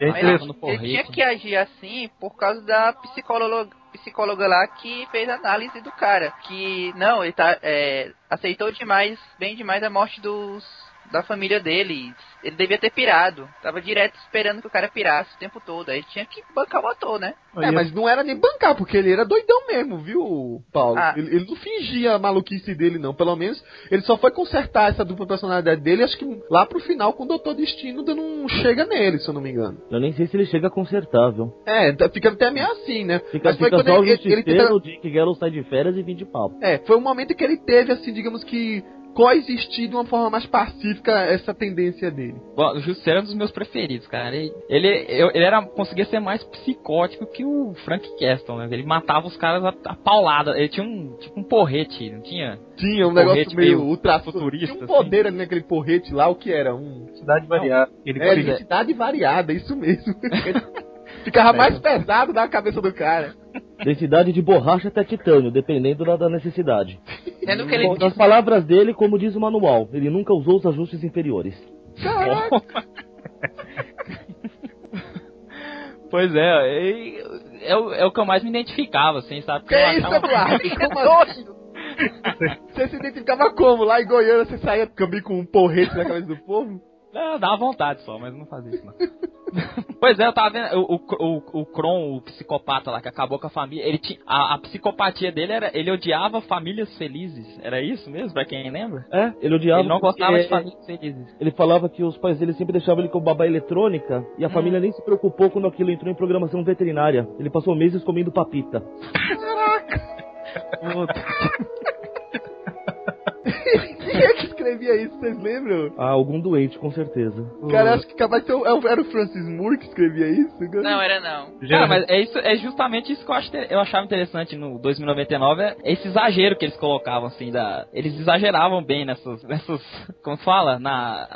É ele tinha que agir assim por causa da psicóloga, psicóloga lá que fez a análise do cara. Que, não, ele tá, é, aceitou demais, bem demais a morte dos da família dele. Ele devia ter pirado. Tava direto esperando que o cara pirasse o tempo todo. Aí tinha que bancar o ator, né? É, mas não era nem bancar, porque ele era doidão mesmo, viu, Paulo? Ah. Ele, ele não fingia a maluquice dele, não. Pelo menos ele só foi consertar essa dupla personalidade dele, acho que lá pro final, com o Doutor Destino dando um chega nele, se eu não me engano. Eu nem sei se ele chega a consertar, viu? É, tá- fica até meio assim, né? Fica, Mas foi fica quando só o ele, ele, ele justiceiro, tenta- o Jake Gallows sai de férias e vem de papo. É, foi um momento em que ele teve, assim, digamos que coexistir de uma forma mais pacífica essa tendência dele. Bom, o Justiceiro é um dos meus preferidos, cara. Ele, ele, eu- ele era, conseguia ser mais psicótico que o Frank Castle, né? Ele matava os caras a, a paulada. Ele tinha um, tipo um porrete, não tinha? Tinha um Um negócio porrete meio meio ultra futurista, Tinha um assim. poder ali naquele porrete lá, o que era? Um Cidade variada. Ele É, conseguia- identidade variada, isso mesmo. Ficava mais pesado na cabeça do cara. Densidade de borracha até titânio, dependendo da, da necessidade. Sendo que ele Bom, nas palavras dele, como diz o manual, ele nunca usou os ajustes inferiores. Caraca. Pois é, e- é, o, é o que eu mais me identificava, assim, sabe? Que eu isso, Eduardo? Como assim? Você se identificava como? Lá em Goiânia você saía também com um porrete na cabeça do povo? Não, dava vontade só, mas não fazia isso não. pois é, eu tava vendo o, o, o, Kron, o psicopata lá que acabou com a família, ele tinha a, a psicopatia dele era ele odiava famílias felizes. Era isso mesmo, pra quem lembra? É, ele odiava. ele não gostava de famílias felizes. Ele falava que os pais dele sempre deixavam ele com babá eletrônica e a família nem se preocupou quando aquilo entrou em programação veterinária. Ele passou meses comendo papita. Quem é que escrevia isso, vocês lembram? Ah, algum doente, com certeza. Cara, acho que capaz de ser o- era o Francis Moore que escrevia isso. Não, era não. Cara, mas é, isso, é justamente isso que eu, acho, eu achava interessante no 2099, é esse exagero que eles colocavam, assim, da... Eles exageravam bem nessas, nessas como fala, na...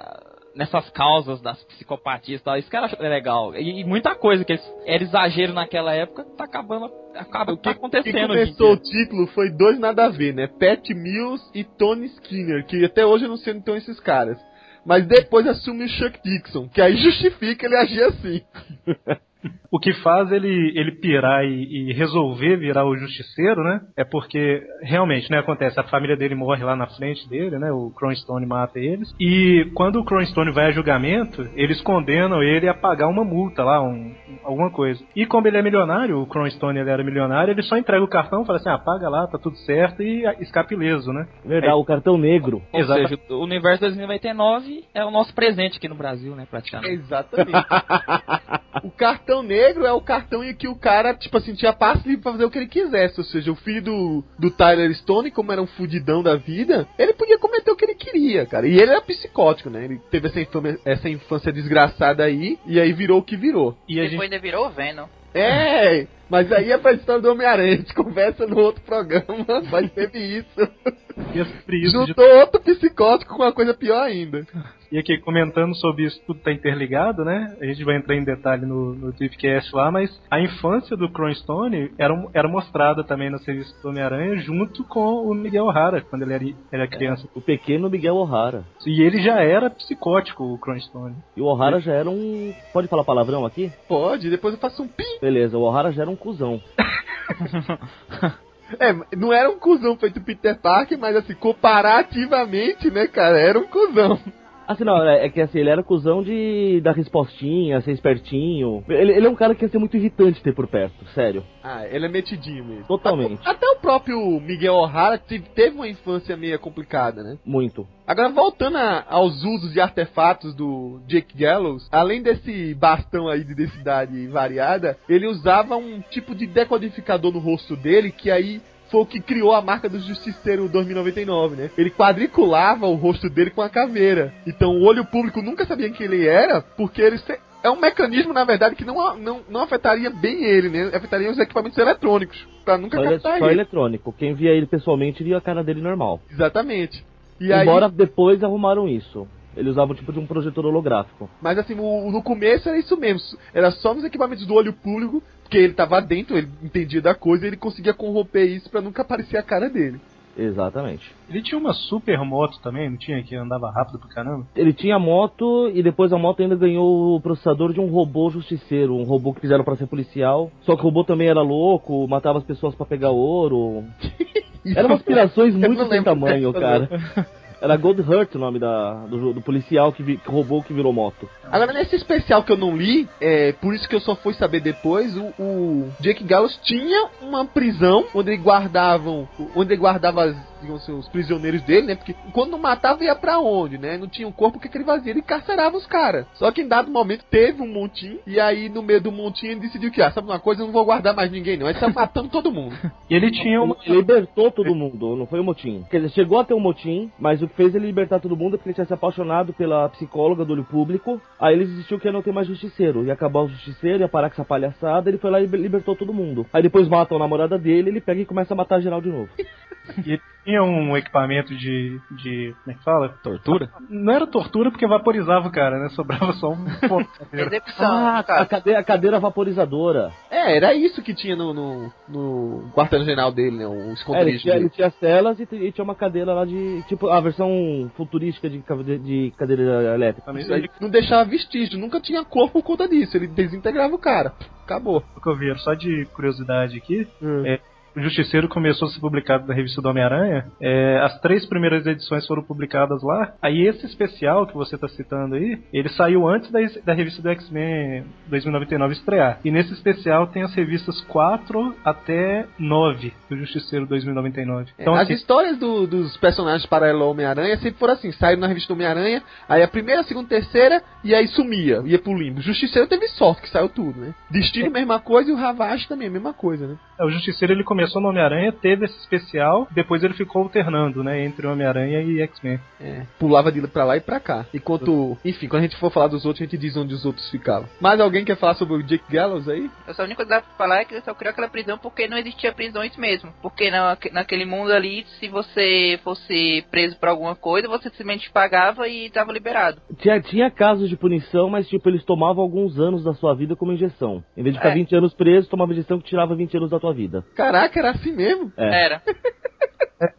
Nessas causas das psicopatias e tal, isso que era legal. E, e muita coisa que eles, era exagero naquela época, tá acabando, acaba, tá Quem acontecendo hoje em começou o título foi dois nada a ver, né? Pat Mills e Tony Skinner, que até hoje eu não sei onde estão esses caras. Mas depois assume o Chuck Dixon, que aí justifica ele agir assim. O que faz ele, ele pirar e, e resolver virar o justiceiro, né? É porque realmente, né? Acontece, a família dele morre lá na frente dele, né? O Cronstone mata eles. E quando o Cronstone vai a julgamento, eles condenam ele a pagar uma multa lá, um, alguma coisa. E como ele é milionário, o Cronstone ele era milionário, ele só entrega o cartão, fala assim, ah, paga lá, tá tudo certo e escape ileso, né? Verdade, o cartão negro. Ou Exata- seja, o universo 2099 é o nosso presente aqui no Brasil, né, praticamente. Exatamente. o cartão negro é o cartão em que o cara, tipo assim, tinha passe livre pra fazer o que ele quisesse. Ou seja, o filho do, do Tyler Stone, como era um fudidão da vida, ele podia cometer o que ele queria, cara. E ele era psicótico, né? Ele teve essa infância, essa infância desgraçada aí, e aí virou o que virou. E Depois gente ainda virou o Venom. É, mas aí é pra história do Homem-Aranha. A gente conversa no outro programa, mas teve isso. isso de Juntou outro psicótico com uma coisa pior ainda. E aqui, comentando sobre isso, tudo tá interligado, né? A gente vai entrar em detalhe no, no Tweepcast lá, mas a infância do Cronstone era, era mostrada também no serviço do Homem-Aranha junto com o Miguel O'Hara, quando ele era, era criança. O pequeno Miguel O'Hara. E ele já era psicótico, o Cronstone. E o O'Hara já era um. Pode falar palavrão aqui? Pode, depois eu faço um pim. Beleza, o O'Hara já era um cuzão. É, não era um cuzão feito Peter Parker, mas assim, comparativamente, né, cara, era um cuzão. Assim, não, é, é que assim, ele era cuzão de dar respostinha, ser espertinho. Ele, ele é um cara que ia ser muito irritante ter por perto, sério. Ah, ele é metidinho mesmo. Totalmente. Até o próprio Miguel O'Hara te- teve uma infância meio complicada, né? Muito. Agora, voltando a- aos usos de artefatos do Jake Gallows, além desse bastão aí de densidade variada, ele usava um tipo de decodificador no rosto dele que aí foi o que criou a marca do Justiceiro 2099, né? Ele quadriculava o rosto dele com a caveira. Então o olho público nunca sabia quem ele era, porque ele se- é um mecanismo, na verdade, que não, não, não afetaria bem ele, né? Afetaria os equipamentos eletrônicos, pra nunca Só, ele- captar só ele. eletrônico. Quem via ele pessoalmente via a cara dele normal. Exatamente. E aí, Embora depois arrumaram isso. Ele usava o tipo de um projetor holográfico. Mas assim, o- no começo era isso mesmo. Era só nos equipamentos do olho público, porque ele tava dentro, ele entendia da coisa, e ele conseguia corromper isso pra nunca aparecer a cara dele. Exatamente. Ele tinha uma super moto também, não tinha? Que andava rápido pra caramba. Ele tinha moto e depois a moto ainda ganhou o processador de um robô justiceiro, um robô que fizeram pra ser policial. Só que o robô também era louco, matava as pessoas pra pegar ouro. Eram umas pirações Eu muito sem tamanho, dessa, cara. Era Gold Hurt o nome da, do, do policial que, vi, que roubou que virou moto. Agora, nesse especial que eu não li, é por isso que eu só fui saber depois, o, o Jake Gallows tinha uma prisão onde guardavam, onde ele guardava as, digamos assim, os prisioneiros dele, né? Porque quando não matava ia pra onde, né? Não tinha um corpo, o que, que ele fazia? Ele encarcerava os caras. Só que em dado momento teve um montinho, e aí no meio do montinho ele decidiu que, ah, sabe uma coisa, eu não vou guardar mais ninguém não. Aí ele tá matando todo mundo. E ele tinha uma. Ele libertou todo mundo, não foi o motim. Quer dizer, chegou a ter um motim, mas o que fez ele libertar todo mundo é porque ele tinha se apaixonado pela psicóloga do olho público. Aí ele desistiu que ia não ter mais justiceiro. Ia acabar o justiceiro, ia parar com essa palhaçada, ele foi lá e libertou todo mundo. Aí depois matam a namorada dele, ele pega e começa a matar geral de novo. E ele tinha um equipamento de. de. como é que fala? Tortura? Não era tortura porque vaporizava o cara, né? Sobrava só um ponto. Ah, a cadeira, a cadeira vaporizadora. É, era isso que tinha no, no, no quartel-general dele, né? O É, ele esconderijo tinha, ele tinha celas e, t- e tinha uma cadeira lá de. Tipo, a versão futurística de, de cadeira elétrica. Isso aí não deixava vestígio, nunca tinha corpo por conta disso. Ele desintegrava o cara. Acabou. O que eu vi, só de curiosidade aqui, Hum. é, o Justiceiro começou a ser publicado na revista do Homem-Aranha. é, as três primeiras edições foram publicadas lá. Aí esse especial que você está citando aí, ele saiu antes da, da revista do X-Men 2099 estrear. E nesse especial tem as revistas 4 até 9 do Justiceiro 2099. Então As assim, histórias do- dos personagens paralelos ao Homem-Aranha sempre foram assim: saíram na revista do Homem-Aranha, aí a primeira, a segunda, terceira, e aí sumia, ia pro limbo. Justiceiro teve sorte que saiu tudo, né? Destino, mesma coisa, e o Ravage também, mesma coisa, né? O Justiceiro ele começou no Homem-Aranha, teve esse especial, depois ele ficou alternando, né, entre Homem-Aranha e X-Men. É, pulava de pra lá e pra cá. Enquanto, enfim, quando a gente for falar dos outros, a gente diz onde os outros ficavam. Mais alguém quer falar sobre o Jake Gallows aí? Eu só a única coisa que dá pra falar é que ele só criou aquela prisão porque não existia prisões mesmo. Porque na, naquele mundo ali, se você fosse preso por alguma coisa, você simplesmente pagava e tava liberado. Tinha, tinha casos de punição, mas tipo, eles tomavam alguns anos da sua vida como injeção. Em vez de ficar É. 20 anos preso, tomava injeção que tirava 20 anos da tua vida. Caraca, era assim mesmo? É. Era.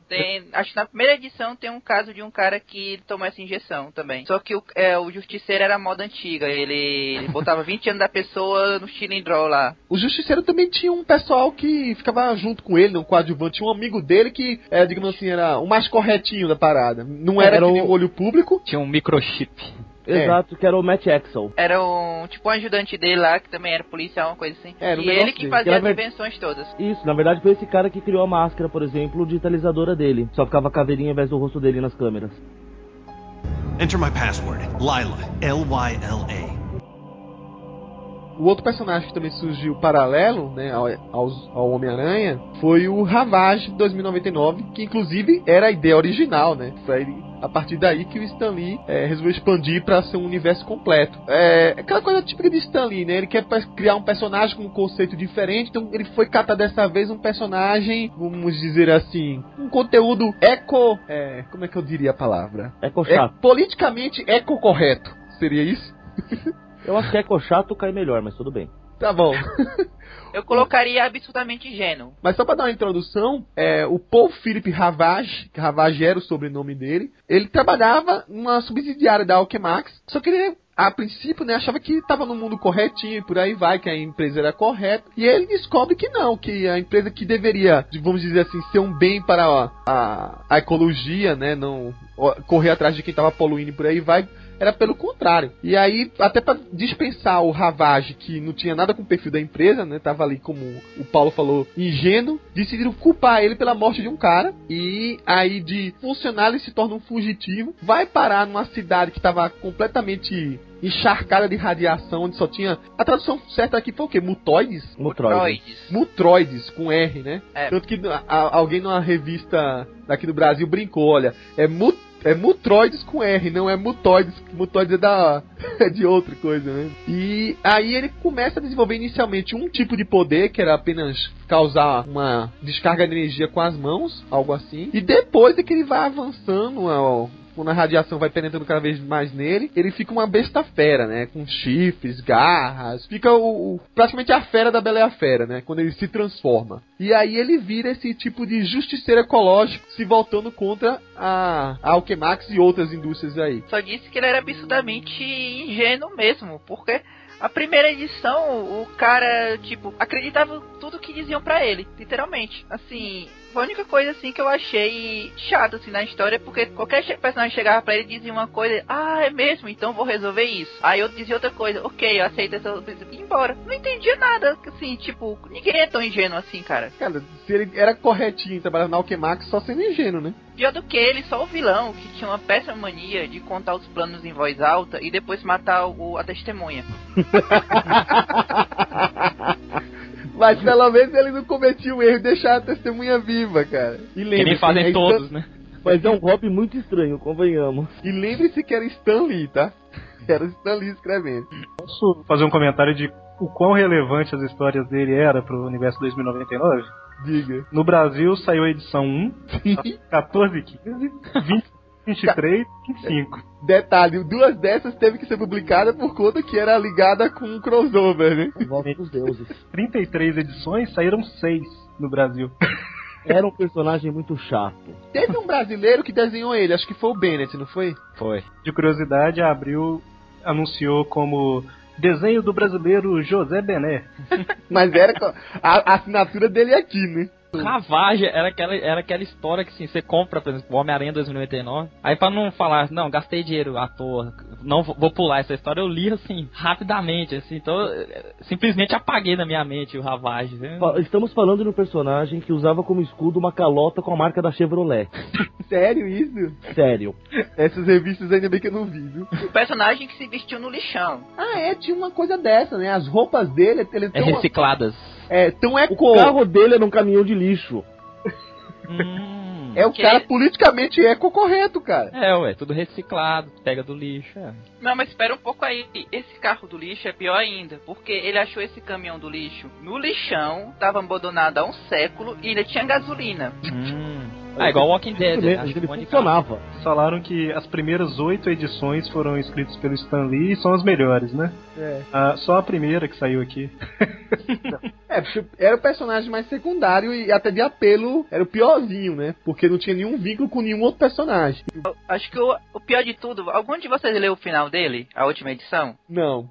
Tem, acho que na primeira edição tem um caso de um cara que tomou essa injeção também. Só que o, é, o justiceiro era moda antiga. Ele, ele botava 20 anos da pessoa no cilindrol lá. O Justiceiro também tinha um pessoal que ficava junto com ele, no coadjuvante. Tinha um amigo dele que, é, digamos assim, era o mais corretinho da parada. Não era, Era que nem o olho público. Tinha um microchip. É. Exato, que era o Matt Axel. Era um tipo um ajudante dele lá, que também era policial, uma coisa assim. Era um e ele que dele. fazia Que as ver- invenções todas. Isso, na verdade foi esse cara que criou a máscara, por exemplo, digitalizadora dele. Só ficava a caveirinha ao invés do rosto dele nas câmeras. Enter my password Lila. L Y L A. O outro personagem que também surgiu paralelo né, ao, ao Homem-Aranha foi o Ravage de 2099, que inclusive era a ideia original, né? Foi a partir daí que o Stan Lee é, resolveu expandir para ser um universo completo. É aquela coisa típica de Stan Lee, né? Ele quer criar um personagem com um conceito diferente, então ele foi catar dessa vez um personagem, vamos dizer assim, um conteúdo eco. é, como é que eu diria a palavra? Eco É, chato. politicamente eco-correto. Seria isso? Eu acho que eco chato cai melhor, mas tudo bem. Tá bom. Eu colocaria absurdamente ingênuo. Mas só pra dar uma introdução, é, o Paul Philip Ravage, que Ravage era o sobrenome dele, ele trabalhava numa subsidiária da Alchemax, só que ele, a princípio, né, achava que estava no mundo corretinho e por aí vai, que a empresa era correta, e ele descobre que não, que a empresa que deveria, vamos dizer assim, ser um bem para a, a, a ecologia, né, não correr atrás de quem estava poluindo e por aí vai, era pelo contrário. E aí, até para dispensar o Ravage, que não tinha nada com o perfil da empresa, né? Tava ali, como o Paulo falou, ingênuo, decidiram culpar ele pela morte de um cara. E aí, de funcionário, ele se torna um fugitivo, vai parar numa cidade que estava completamente encharcada de radiação, onde só tinha. A tradução certa aqui foi o quê? Mutoides? Mutroid. Droids. Mutroides, com R, né? É. Tanto que a- alguém numa revista daqui do Brasil brincou, olha, é mu é Mutroides com R, não é Mutoides. Mutoides é da é de outra coisa, né? E aí ele começa a desenvolver inicialmente um tipo de poder que era apenas causar uma descarga de energia com as mãos, algo assim. E depois é que ele vai avançando, ó, quando a radiação vai penetrando cada vez mais nele, ele fica uma besta fera, né? Com chifres, garras. Fica o, o- praticamente a fera da Bela e a Fera, né? Quando ele se transforma. E aí ele vira esse tipo de justiceiro ecológico, se voltando contra a, a Alchemax e outras indústrias aí. Só disse que ele era absurdamente ingênuo mesmo, porque a primeira edição, o cara, tipo, acreditava tudo que diziam pra ele, literalmente. Assim, a única coisa assim que eu achei chata assim na história é porque qualquer personagem chegava pra ele e dizia uma coisa, ah, é mesmo, então vou resolver isso. Aí outro dizia outra coisa, ok, eu aceito essa e ia embora. Não entendia nada, assim, tipo, ninguém é tão ingênuo assim, cara. Cara, se ele era corretinho trabalhando na Alchemax, só sendo ingênuo, né? Pior do que ele, só o vilão, que tinha uma péssima mania de contar os planos em voz alta e depois matar o, a testemunha. Mas pelo menos ele não cometia o erro de deixar a testemunha viva, cara. E Que lembre nem fazem todos, né? Mas é um hobby muito estranho, convenhamos. E lembre-se que era Stan Lee, tá? Era Stan Lee escrevendo. Posso fazer um comentário de o quão relevante as histórias dele era pro universo 2099? Diga. No Brasil saiu a edição 1, 14, 15, 20, 23, 25. Detalhe, duas dessas teve que ser publicada por conta que era ligada com um crossover, né? Volta dos deuses. 33 edições, saíram 6 no Brasil. Era um personagem muito chato. Teve um brasileiro que desenhou ele, acho que foi o Bennett, não foi? Foi. De curiosidade, a Abril anunciou como desenho do brasileiro José Bené. Mas era a, a assinatura dele aqui, né? Ravagem era aquela, era aquela história que assim, você compra, por exemplo, o Homem-Aranha 2099. Aí pra não falar, não, gastei dinheiro à toa, não vou vou pular essa história, eu li assim, rapidamente, assim, então eh, simplesmente apaguei na minha mente o Ravagem. né? Estamos falando de um personagem que usava como escudo uma calota com a marca da Chevrolet. Sério isso? Sério. Essas revistas ainda bem que eu não vi, viu? O personagem que se vestiu no lixão. Ah, é, tinha uma coisa dessa, né? As roupas dele, ele É recicladas. É, tão O eco. carro dele era um caminhão de lixo. Hum. É o Que- cara politicamente eco correto, cara. É, ué, tudo reciclado, pega do lixo. É. Não, mas espera um pouco aí. Esse carro do lixo é pior ainda, porque ele achou esse caminhão do lixo no lixão, tava abandonado há um século e ainda tinha gasolina. Hum. Ah, igual Walking Dead, né? Ele, Acho que ele de carro. funcionava. Falaram que as primeiras oito edições foram escritas pelo Stan Lee e são as melhores, né? É. Ah, só a primeira que saiu aqui. É, porque era o personagem mais secundário e até de apelo era o piorzinho, né? Porque não tinha nenhum vínculo com nenhum outro personagem. Eu Acho que o, o pior de tudo, algum de vocês leu o final dele, a última edição? Não.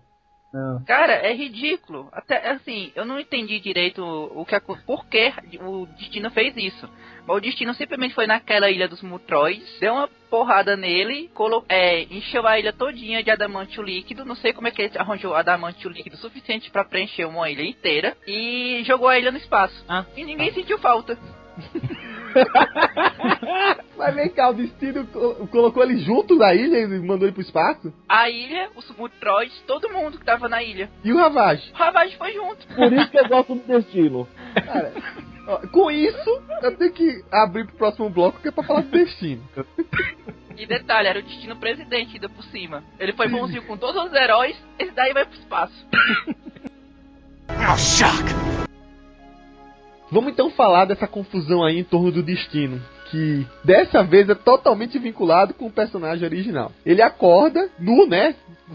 Não. Cara, é ridículo. Até assim, eu não entendi direito o que acon- por que o destino fez isso. Mas o destino simplesmente foi naquela ilha dos Mutroids, deu uma porrada nele, colo é, encheu a ilha todinha de adamantio líquido. Não sei como é que ele arranjou adamantio líquido suficiente pra preencher uma ilha inteira e jogou a ilha no espaço. Ah, E ninguém sentiu falta. Mas vem cá, o destino co- colocou ele junto da ilha e mandou ele pro espaço? A ilha, os Mutroids, todo mundo que tava na ilha. E o Ravage? O Ravage foi junto. Por isso que eu gosto do destino. Cara, ó, com isso, eu tenho que abrir pro próximo bloco que é pra falar do destino. E detalhe, era o destino presidente ainda por cima. Ele foi bonzinho com todos os heróis, esse daí vai pro espaço. Oh, shock! Vamos então falar dessa confusão aí em torno do destino. Que dessa vez é totalmente vinculado com o personagem original. Ele acorda nu, né?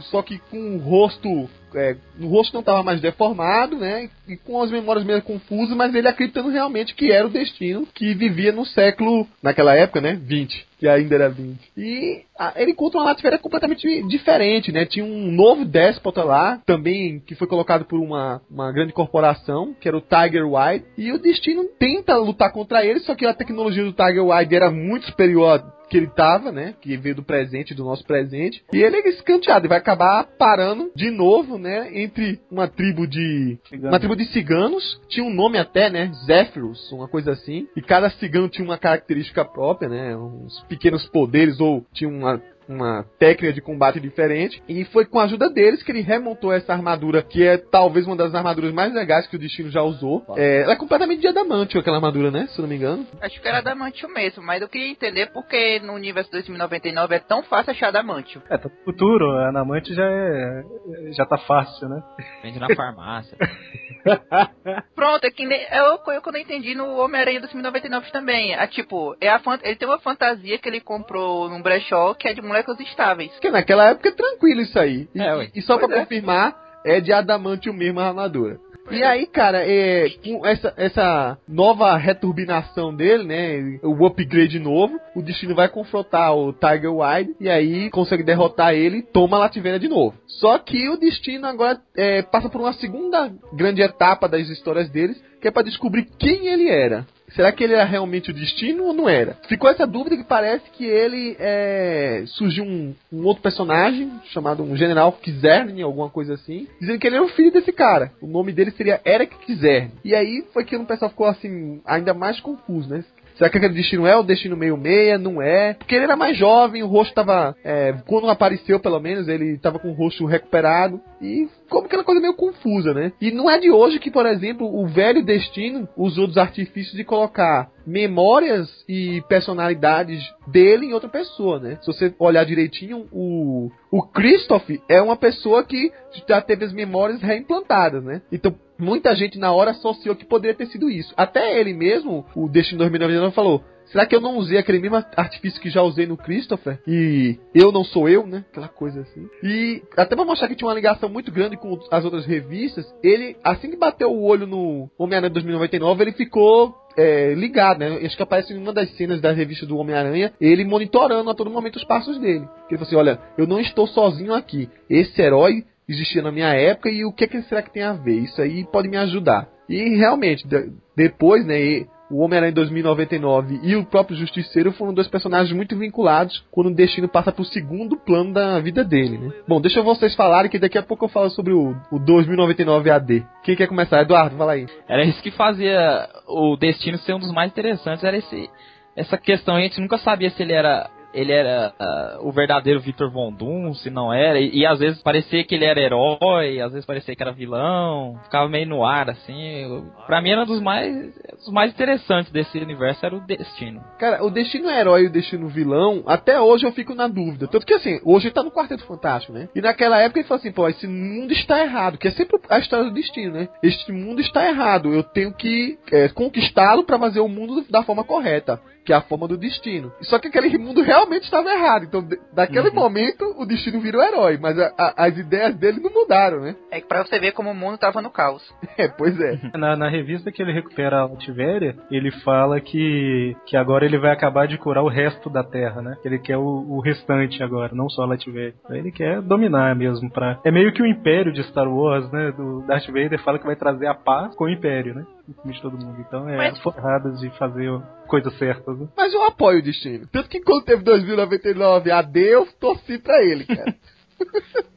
Só que com o rosto. É, o rosto não estava mais deformado, né? E com as memórias meio confusas, mas ele acreditando realmente que era o destino que vivia no século. Naquela época, né? 20. Que ainda era 20. E ah, ele encontra uma Latifera completamente diferente, né? Tinha um novo déspota lá, também que foi colocado por uma, uma grande corporação, que era o Tiger White. E o Destino tenta lutar contra ele, só que a tecnologia do Tiger White era muito superior que ele tava, né? Que veio do presente, do nosso presente. E ele é escanteado e vai acabar parando de novo, né? Entre uma tribo de. Uma tribo de ciganos. Tinha um nome até, né? Zéfiros, uma coisa assim. E cada cigano tinha uma característica própria, né? Uns pequenos poderes ou tinha uma uma técnica de combate diferente. E foi com a ajuda deles que ele remontou essa armadura, que é talvez uma das armaduras mais legais que o Destino já usou. É, ela é completamente de adamantio, aquela armadura, né? Se eu não me engano. Acho que era adamantio mesmo, mas eu queria entender porque no universo 2099 é tão fácil achar adamantio. É, tá no futuro, a Anamante já é. já tá fácil, né? Vende na farmácia. Pronto, é que nem, eu, eu quando eu entendi no Homem-Aranha 2099 também. É tipo, é a, ele tem uma fantasia que ele comprou num brechó que é de moléculas estáveis. Porque naquela época é tranquilo isso aí. E, É, ué. e só pra Pois é. confirmar, é de adamantio mesmo a armadura. E aí, cara, é, com essa, essa nova returbinação dele, né? O upgrade novo, o destino vai confrontar o Tiger Wide e aí consegue derrotar ele e toma a Lativeria de novo. Só que o destino agora é, passa por uma segunda grande etapa das histórias deles, que é pra descobrir quem ele era. Será que ele era realmente o destino ou não era? Ficou essa dúvida que parece que ele é, surgiu um, um outro personagem chamado um General Kizerne, alguma coisa assim, dizendo que ele era o filho desse cara. O nome dele seria Eric Kizerne. E aí foi que o pessoal ficou assim ainda mais confuso, né? Será que aquele destino é o destino meio meia? Não é? Porque ele era mais jovem, o rosto tava. é, quando apareceu, pelo menos, ele tava com o rosto recuperado. E ficou aquela coisa meio confusa, né? E não é de hoje que, por exemplo, o velho destino usou dos artifícios de colocar memórias e personalidades dele em outra pessoa, né? Se você olhar direitinho, o, o Christoph é uma pessoa que já teve as memórias reimplantadas, né? Então, muita gente na hora associou que poderia ter sido isso. Até ele mesmo, o Destino 2099, falou: Será que eu não usei aquele mesmo artifício que já usei no Christopher? E eu não sou eu, né? Aquela coisa assim. E até pra mostrar que tinha uma ligação muito grande com as outras revistas, ele, assim que bateu o olho no Homem-Aranha 2099, ele ficou é, ligado, né? Acho que aparece em uma das cenas da revista do Homem-Aranha, ele monitorando a todo momento os passos dele. Ele falou assim: olha, eu não estou sozinho aqui. Esse herói existia na minha época e o que, que será que tem a ver? Isso aí pode me ajudar. E realmente, de- depois, né, o Homem-Aranha 2099 e o próprio Justiceiro foram dois personagens muito vinculados quando o destino passa pro segundo plano da vida dele, né? Bom, deixa vocês falarem que daqui a pouco eu falo sobre o, o 2099 AD. Quem quer começar? Eduardo, fala aí. Era isso que fazia o destino ser um dos mais interessantes, era esse essa questão, a gente nunca sabia se ele era ele era ah, o verdadeiro Victor Von Doom, se não era, e, e às vezes parecia que ele era herói, às vezes parecia que era vilão, ficava meio no ar, assim. Pra mim era um dos mais, dos mais interessantes desse universo, era o Destino. Cara, o destino herói e o destino vilão, até hoje eu fico na dúvida. Tanto que assim, hoje ele tá no Quarteto Fantástico, né? E naquela época ele falou assim, pô, esse mundo está errado, que é sempre a história do destino, né? Este mundo está errado, eu tenho que é, conquistá-lo pra fazer o mundo da forma correta. Que é a forma do destino. Só que aquele mundo realmente estava errado. Então, daquele momento, o destino virou herói. Mas a- a- as ideias dele não mudaram, né? É que pra você ver como o mundo tava no caos. É, pois é. Na, na revista que ele recupera a Lativéria, ele fala que, que agora ele vai acabar de curar o resto da Terra, né? Que ele quer o, o restante agora, não só a Lativéria. Então ele quer dominar mesmo. Pra... É meio que o Império de Star Wars, né? Do Darth Vader fala que vai trazer a paz com o Império, né? Em cima de todo mundo. Então é Mas- forradas de fazer coisas certas, né? Mas eu apoio o destino. Tanto que quando teve 2099 AD, eu torci pra ele, cara.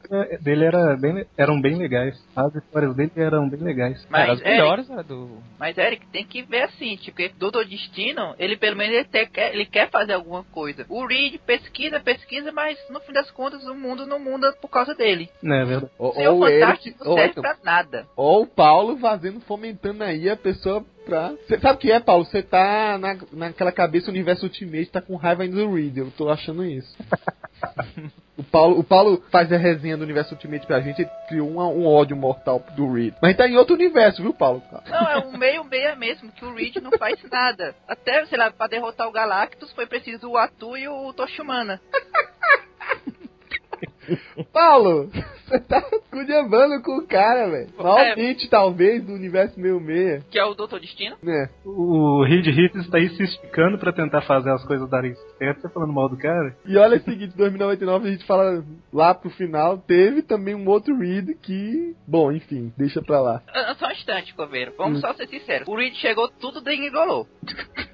É, dele era bem, eram bem legais. As histórias dele eram bem legais. Era Mas, as Eric, melhores era do. mas Eric, tem que ver assim, tipo, Doutor Destino, ele pelo menos ele, te- ele quer fazer alguma coisa. O Reed pesquisa, pesquisa, mas no fim das contas o mundo não muda por causa dele. Não é verdade? Ou, Seu ou ele que, Fantástico não ou, serve pra nada. ou o Paulo fazendo, fomentando aí a pessoa pra. Cê sabe o que é, Paulo? Você tá na, naquela cabeça universo Ultimate, tá com raiva ainda do Reed. Eu tô achando isso. O Paulo, o Paulo faz a resenha do universo Ultimate pra gente, ele criou um, um ódio mortal do Reed. Mas tá em outro universo, viu, Paulo? Não, é um meio meia mesmo, que o Reed não faz nada. Até, sei lá, pra derrotar o Galactus foi preciso o Atu e o Toshimana. Paulo, você tá cunhambando com o cara, velho. Malmente, talvez, do universo meio meia, Que é o Doutor Destino. né? O Reed Hitz está aí se esticando pra tentar fazer as coisas darem certo. Você falando mal do cara? E olha o seguinte, 2099 a gente fala lá pro final, teve também um outro Reed que, bom, enfim, deixa pra lá. Ah, Só um instante, Coveiro. Vamos só ser sinceros. O Reed chegou, tudo degringolou. É,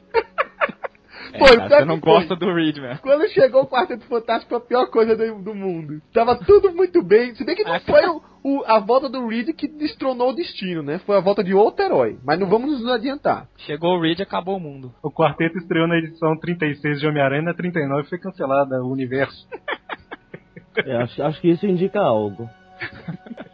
Pô, cara, sabe você não foi? gosta do Reed mesmo. Quando chegou o Quarteto Fantástico foi a pior coisa do, do mundo. Tava tudo muito bem. Se bem que não foi o, o- a volta do Reed que destronou o destino, né? Foi a volta de outro herói. Mas não vamos nos adiantar. Chegou o Reed e acabou o mundo. O quarteto estreou na edição 36 de Homem-Aranha, na 39 foi cancelada o universo. É, acho, acho que isso indica algo.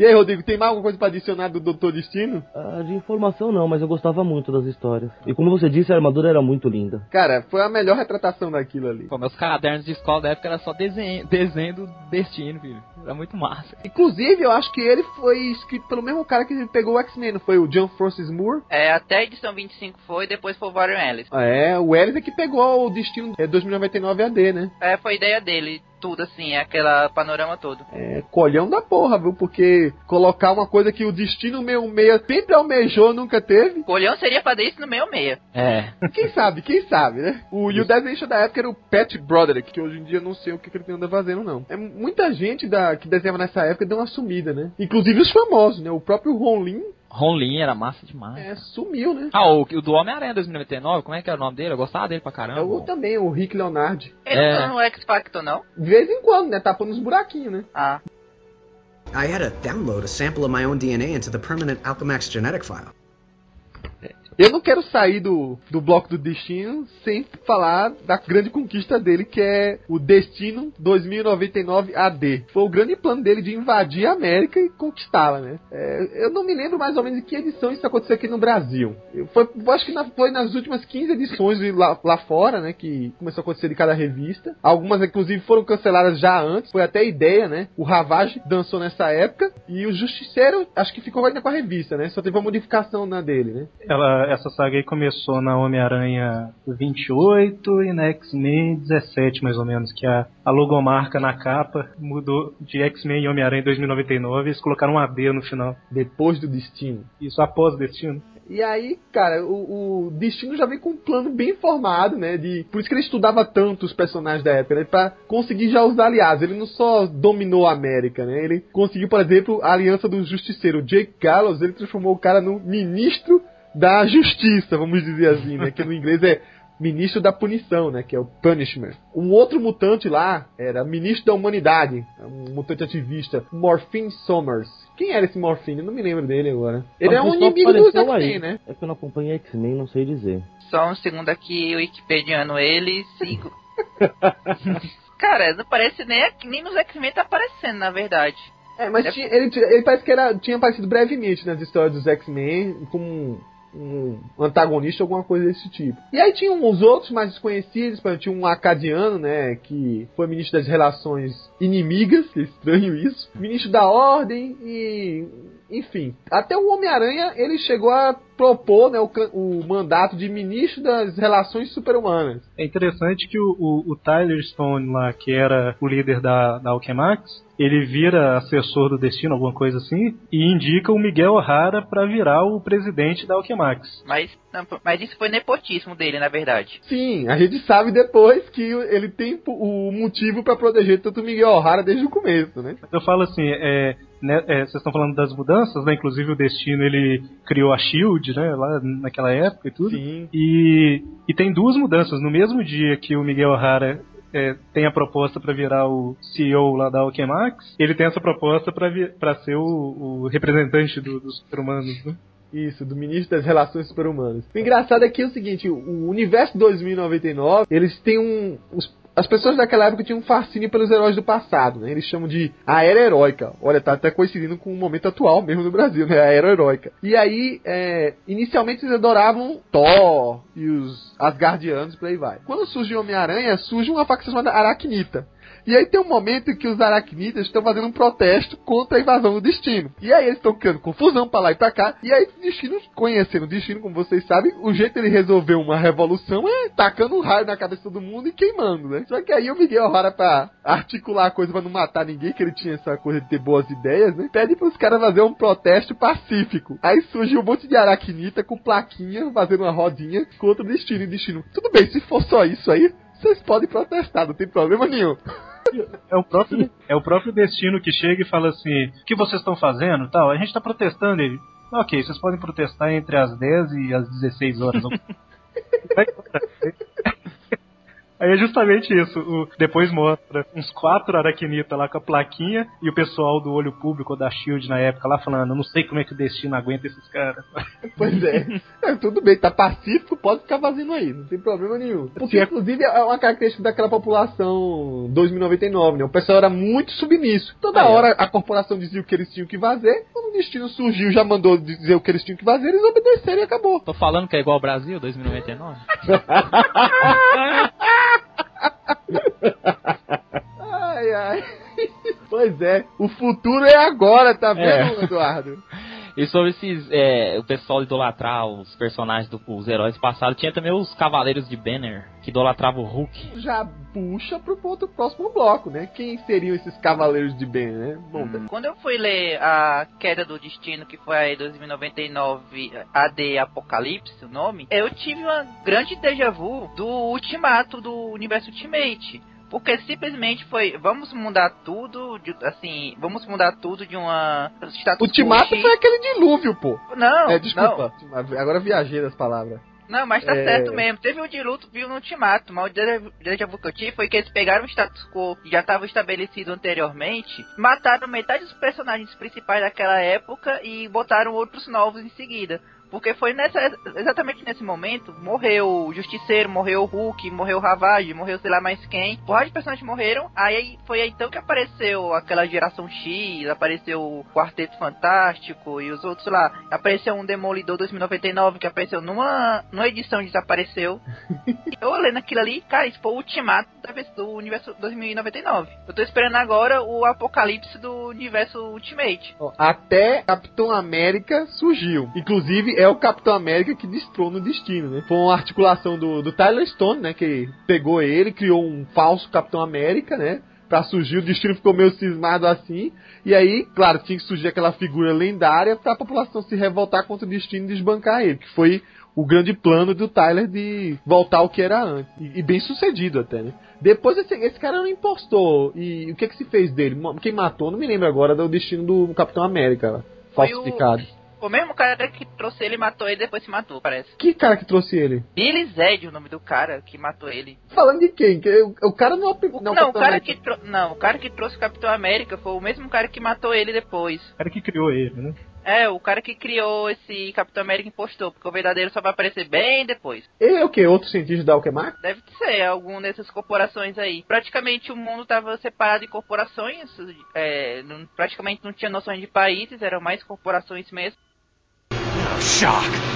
E aí, Rodrigo, tem mais alguma coisa pra adicionar do Doutor Destino? Ah, de informação não, mas eu gostava muito das histórias. E como você disse, a armadura era muito linda. Cara, foi a melhor retratação daquilo ali. Pô, meus cadernos de escola da época era só desenho, desenho do destino, filho. Era muito massa. Inclusive, eu acho que ele foi escrito pelo mesmo cara que pegou o X-Men, não foi o John Francis Moore? É, até a edição 25 foi, depois foi o Warren Ellis. É, o Ellis é que pegou o Destino é, 2099 AD, né? É, foi ideia dele, tudo assim, aquela panorama todo. É, colhão da porra, viu? Porque colocar uma coisa que o Destino 66 sempre almejou, nunca teve. Colhão seria fazer isso no meio meia. É. Quem sabe, quem sabe, né? O, e o desenho da época era o Pat Broderick, que hoje em dia eu não sei o que, que ele anda fazendo, não. É, muita gente da, que desenhava nessa época deu uma sumida, né? Inclusive os famosos, né? O próprio Ron Lin Ron Lin era massa demais. é, sumiu, né? Ah, o, o do Homem-Aranha 2099, como é que era o nome dele? Eu gostava dele pra É caramba. o também, o Rick Leonard. Ele É. não tá no X Factor, não? De vez em quando, né? Tapando os buraquinhos, né? Ah. I had to download a sample of my own DNA into the permanent Alchemax genetic file. Eu não quero sair do, do bloco do Destino sem falar da grande conquista dele, que é o Destino 2099 AD. Foi o grande plano dele de invadir a América e conquistá-la, né? É, eu não me lembro mais ou menos em que edição isso aconteceu aqui no Brasil. Foi, acho que na- foi nas últimas 15 edições lá, lá fora, né? Que começou a acontecer de cada revista. Algumas, inclusive, foram canceladas já antes. Foi até ideia, né? O Ravage dançou nessa época. E o Justiceiro, acho que ficou ainda com a revista, né? Só teve uma modificação na dele, né? Ela, essa saga aí começou na Homem-Aranha 28 e na X-Men 17, mais ou menos, que a, a logomarca na capa mudou de X-Men e Homem-Aranha 2099 e eles colocaram um AD no final. Depois do Destino. Isso após o Destino. E aí, cara, o, o Destino já vem com um plano bem formado, né? De, por isso que ele estudava tanto os personagens da época, né? Pra conseguir já usar aliados. Ele não só dominou a América, né? Ele conseguiu, por exemplo, a aliança do Justiceiro. O Jake Gallows, ele transformou o cara no ministro da Justiça, vamos dizer assim, né? Que no inglês é ministro da punição, né? Que é o punishment. Um outro mutante lá era ministro da humanidade, um mutante ativista, Morphine Somers. Quem era esse Morphine? Eu não me lembro dele agora. Ele é um inimigo dos apareceu X-Men, aí. né? É que eu não acompanho X-Men, não sei dizer. Só um segundo aqui, o Wikipediano ele sigo. Cara, não parece nem, nem nos X-Men tá aparecendo, na verdade. É, mas É- tinha- ele, ele parece que era, tinha aparecido brevemente nas histórias dos X-Men como um, antagonista, alguma coisa desse tipo. E aí tinha os outros mais desconhecidos, tinha um acadiano, né, que foi ministro das relações inimigas, que é estranho isso, ministro da ordem e... Enfim, até o Homem-Aranha ele chegou a propor né, o, o mandato de ministro das relações super-humanas. É interessante que o, o, o Tyler Stone lá, que era o líder da, da Alchemax, ele vira assessor do destino, alguma coisa assim, e indica o Miguel O'Hara pra virar o presidente da Alchemax. Mas, não, mas isso foi nepotismo dele, na verdade. Sim, a gente sabe depois que ele tem o motivo para proteger tanto o Miguel O'Hara desde o começo, né? Eu falo assim, é, né, é, vocês estão falando das mudanças, né? Inclusive o Destino ele criou a Shield, né? Lá naquela época e tudo. Sim. E, e tem duas mudanças. No mesmo dia que o Miguel O'Hara é, tem a proposta para virar o CEO lá da Alchemax, ele tem essa proposta para ser o, o representante do- dos super-humanos, né? Isso, do ministro das Relações Super-Humanas. O engraçado aqui é o seguinte, o universo 2099, eles têm um... os- as pessoas daquela época tinham um fascínio pelos heróis do passado, né? Eles chamam de a era heróica. Olha, tá até coincidindo com o momento atual mesmo no Brasil, né? A era heróica. E aí, é, inicialmente eles adoravam Thor e os Asgardianos, por aí vai. Quando surge Homem-Aranha, surge uma facção chamada Aracnita. E aí tem um momento em que os aracnitas estão fazendo um protesto contra a invasão do destino. E aí eles estão criando confusão pra lá e pra cá. E aí o destino, conhecendo o destino, como vocês sabem, o jeito dele resolver uma revolução é tacando um raio na cabeça de todo mundo e queimando, né? Só que aí o Miguel O'Hara, pra articular a coisa pra não matar ninguém, que ele tinha essa coisa de ter boas ideias, né? Pede pros caras fazer um protesto pacífico. Aí surge um monte de aracnita com plaquinha, fazendo uma rodinha contra o destino. E destino, tudo bem, se for só isso aí, vocês podem protestar, não tem problema nenhum. É o próprio, é o próprio destino que chega e fala assim: o que vocês estão fazendo? Tal, a gente está protestando. Ele, ok, vocês podem protestar entre as 10 e as 16 horas. Aí é justamente isso. O- depois mostra uns quatro aracnitas lá com a plaquinha e o pessoal do olho público ou da Shield na época lá falando: eu não sei como é que o destino aguenta esses caras. Pois é. é. Tudo bem, tá pacífico, pode ficar fazendo aí, não tem problema nenhum. Porque, inclusive, é uma característica daquela população 2099, né? O pessoal era muito submisso. Toda Ah, é. hora a corporação dizia o que eles tinham que fazer, quando o destino surgiu, já mandou dizer o que eles tinham que fazer, eles obedeceram e acabou. Tô falando que é igual ao Brasil, 2099? Pois é, o futuro é agora, tá vendo, É. Eduardo? E sobre esses, é, o pessoal idolatrar os personagens, do, os heróis passados, tinha também os Cavaleiros de Banner, que idolatravam o Hulk. Já puxa pro ponto próximo bloco, né? Quem seriam esses cavaleiros de bem, né? Bom, Quando eu fui ler a Queda do Destino, que foi aí 2099 AD Apocalipse, o nome, eu tive uma grande déjà vu do Ultimato do Universo Ultimate. Porque simplesmente foi, vamos mudar tudo, de- assim, vamos mudar tudo de uma status Ultimato foi aquele dilúvio, pô. Não, é, não, desculpa. Agora viajei das palavras. Não, mas tá É. certo mesmo. Teve o de luto, viu no ultimato, mas o déjà vu que eu tive foi que eles pegaram o status quo que já estava estabelecido anteriormente, mataram metade dos personagens principais daquela época e botaram outros novos em seguida. Porque foi nessa, exatamente nesse momento, morreu o Justiceiro, morreu o Hulk, morreu o Ravage, morreu sei lá mais quem. Porra de personagens morreram, aí foi aí então que apareceu aquela geração X, apareceu o Quarteto Fantástico e os outros lá. Apareceu um Demolidor 2099 que apareceu numa, numa edição e desapareceu. eu olhando aquilo ali, cara, isso foi o ultimato da vez- do universo 2099. Eu tô esperando agora o apocalipse do universo Ultimate. Até Capitão América surgiu. Inclusive, é o Capitão América que destrona o destino, né? Foi uma articulação do, do Tyler Stone, né? Que pegou ele, criou um falso Capitão América, né? Pra surgir, o destino ficou meio cismado assim. E aí, claro, tinha que surgir aquela figura lendária pra população se revoltar contra o destino e desbancar ele. Que foi o grande plano do Tyler de voltar ao que era antes. E, e bem sucedido até, né? Depois esse, esse cara era um impostor. E o que que se fez dele? Quem matou? Não me lembro agora do destino do Capitão América. Foi Falsificado. O mesmo cara que trouxe ele matou ele e depois se matou, parece. Que cara que trouxe ele? Billy Zed, o nome do cara que matou ele. Falando de quem? Que o, o cara não é o, O- não, não, o Capitão cara América. que tro... não, o cara que trouxe o Capitão América foi o mesmo cara que matou ele depois. O cara que criou ele, né? É, o cara que criou esse Capitão América impostor, porque o verdadeiro só vai aparecer bem depois. Ele é o quê? Outro cientista da Alquemax? Deve ser algum dessas corporações aí. Praticamente o mundo estava separado em corporações, é, não- praticamente não tinha noções de países, eram mais corporações mesmo. Shock!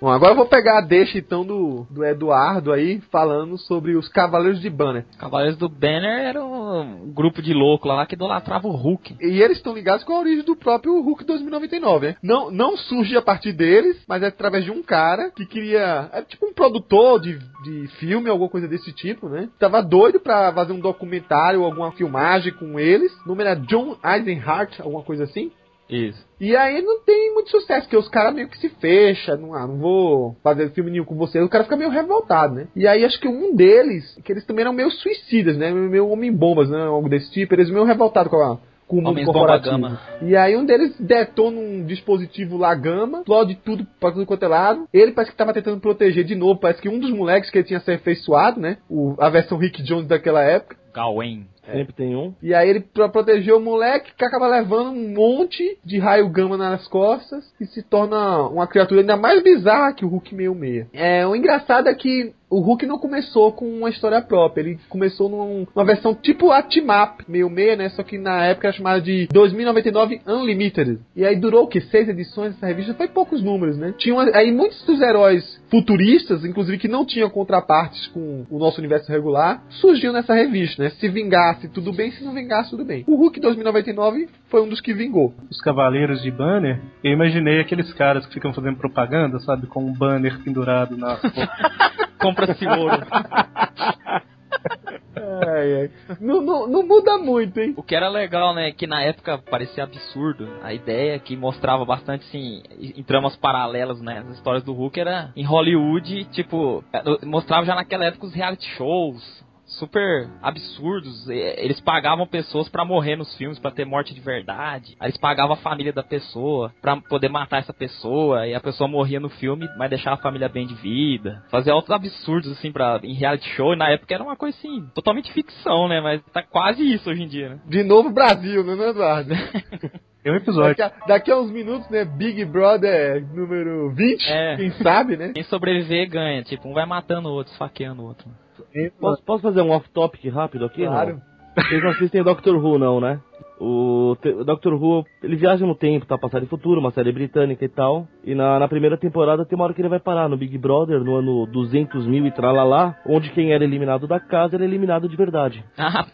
Bom, agora eu vou pegar a deixa então do, do Eduardo aí, falando sobre os Cavaleiros de Banner. Cavaleiros do Banner era um grupo de louco lá que idolatrava o Hulk. E eles estão ligados com a origem do próprio Hulk 2099, né? Não, não surge a partir deles, mas é através de um cara que queria. É tipo um produtor de, de filme, alguma coisa desse tipo, né? Tava doido pra fazer um documentário, alguma filmagem com eles. O nome era John Eisenhart, alguma coisa assim. Isso. E aí não tem muito sucesso, porque os caras meio que se fecham, não, ah, não vou fazer filme nenhum com vocês, o cara fica meio revoltado, né? E aí acho que um deles, que eles também eram meio suicidas, né? Meio homem-bombas, né? Algo desse tipo, eles meio revoltados com, a, com o mundo Homens corporativo. E aí um deles detona um dispositivo lá gama, explode tudo pra tudo quanto é lado. Ele parece que tava tentando proteger de novo, parece que um dos moleques que ele tinha se afeiçoado, né? O, a versão Rick Jones daquela época. Gawain. Sempre tem um. E aí ele, pra proteger o moleque, que acaba levando um monte de raio gama nas costas e se torna uma criatura ainda mais bizarra que o Hulk 66. É, o engraçado é que o Hulk não começou com uma história própria, ele começou num- numa versão tipo a Team Up 66, né? Só que na época era chamada de 2099 Unlimited. E aí durou o que? Seis edições essa revista? Foi poucos números, né? Tinham aí muitos dos heróis futuristas, inclusive que não tinham contrapartes com o nosso universo regular, surgiu nessa revista, né? Se vingasse, tudo bem, se não vingasse, tudo bem. O Hulk 2099 foi um dos que vingou. Os Cavaleiros de Banner, eu imaginei aqueles caras que ficam fazendo propaganda, sabe? Com um banner pendurado na. Compra-se ouro. Ai, ai. Não, não, não muda muito, hein? O que era legal, né, que na época parecia absurdo. A ideia que mostrava bastante, assim, em tramas paralelas, né, as histórias do Hulk era em Hollywood, tipo, mostrava já naquela época os reality shows, super absurdos. Eles pagavam pessoas pra morrer nos filmes, pra ter morte de verdade. Aí eles pagavam a família da pessoa pra poder matar essa pessoa. E a pessoa morria no filme, mas deixava a família bem de vida. Fazia outros absurdos, assim, pra, em reality show. E na época era uma coisa, assim, totalmente ficção, né? Mas tá quase isso hoje em dia, né? De novo Brasil, né, né, Eduardo? Tem um episódio. Daqui a, daqui a uns minutos, né? Big Brother número 20, É. quem sabe, né? Quem sobreviver ganha. Tipo, um vai matando o outro, esfaqueando o outro. Posso, posso fazer um off-topic rápido aqui? Claro. Não? Vocês não assistem Doctor Who, não, né? O, o Doctor Who, ele viaja no tempo, tá? Passado e futuro, uma série britânica e tal. E na, na primeira temporada tem uma hora que ele vai parar no Big Brother, no ano 200 mil e tralalá, onde quem era eliminado da casa era eliminado de verdade. Ah,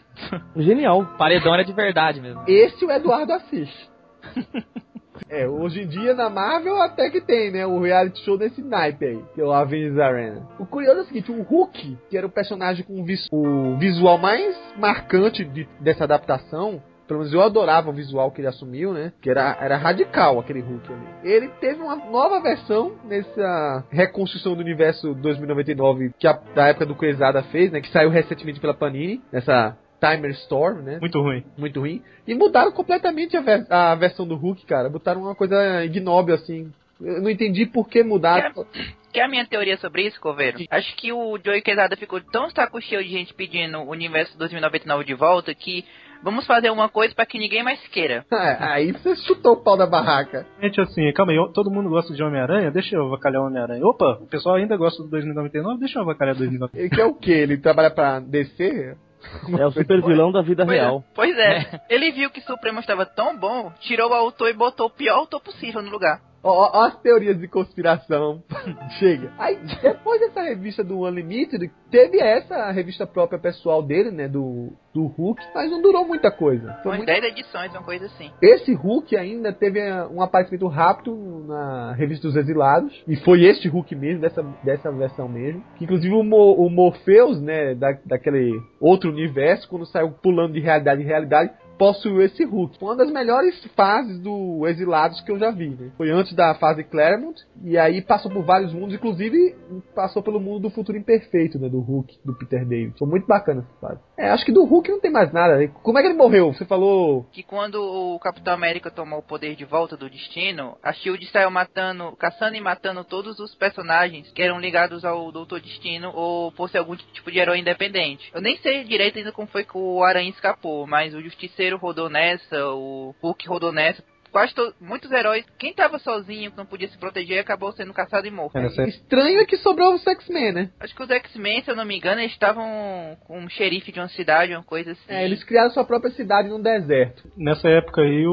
Genial. paredão era de verdade mesmo. Esse o Eduardo assiste. É, hoje em dia na Marvel até que tem, né? O reality show desse naipe aí, que é o Avengers Arena. O curioso é o seguinte, o Hulk, que era o personagem com o, vis- o visual mais marcante de- dessa adaptação, pelo menos eu adorava o visual que ele assumiu, né? Que era, era radical aquele Hulk ali. Ele teve uma nova versão nessa reconstrução do universo 2099 que a, da época do Quesada fez, né? Que saiu recentemente pela Panini, nessa Timer Storm, né? Muito ruim. muito ruim. E mudaram completamente a, ver- a versão do Hulk, cara. Botaram uma coisa ignóbil, assim. Eu não entendi por que mudaram. Que é a minha teoria sobre isso, Coveiro? Acho que o Joey Quesada ficou tão saco cheio de gente pedindo o universo 2099 de volta que vamos fazer uma coisa pra que ninguém mais queira. É, aí você chutou o pau da barraca. Gente, assim, calma aí, eu- todo mundo gosta de Homem-Aranha, deixa eu avacalhar o Homem-Aranha. Opa, o pessoal ainda gosta do 2099, deixa eu avacalhar 2099. Ele quer o quê? Ele trabalha pra DC? É o super vilão da vida Pois é. real. Pois é. Ele viu que Supremo estava tão bom, tirou o autor e botou o pior autor possível no lugar. Ó, ó, as teorias de conspiração. Chega. Aí, depois dessa revista do Unlimited, teve essa revista própria pessoal dele, né? Do, do Hulk, mas não durou muita coisa. Foi Umas muito 10 edições, uma coisa assim. Esse Hulk ainda teve eh, um aparecimento rápido na revista dos Exilados. E foi este Hulk mesmo, dessa, dessa versão mesmo. Que inclusive o, Mo, o Morpheus, né, da, daquele outro universo, quando saiu pulando de realidade em realidade, possuiu esse Hulk. Foi uma das melhores fases do Exilados que eu já vi, né? Foi antes da fase Claremont, e aí passou por vários mundos, inclusive passou pelo mundo do futuro imperfeito, né? Do Hulk, do Peter David. Foi muito bacana essa fase. É, acho que do Hulk não tem mais nada. né? Como é que ele morreu? Você falou Que quando o Capitão América tomou o poder de volta do destino, a Shield saiu matando, caçando e matando todos os personagens que eram ligados ao Doutor Destino ou fosse algum tipo de herói independente. Eu nem sei direito ainda como foi que o Aranha escapou, mas o Justiceiro rodou nessa, o Hulk rodou nessa. Quase to- muitos heróis, quem tava sozinho, que não podia se proteger, acabou sendo caçado e morto. Estranho é que sobrou os X-Men, né? Acho que os X-Men, se eu não me engano, eles estavam com um xerife de uma cidade, uma coisa assim. É, eles criaram sua própria cidade num deserto. Nessa época aí, o,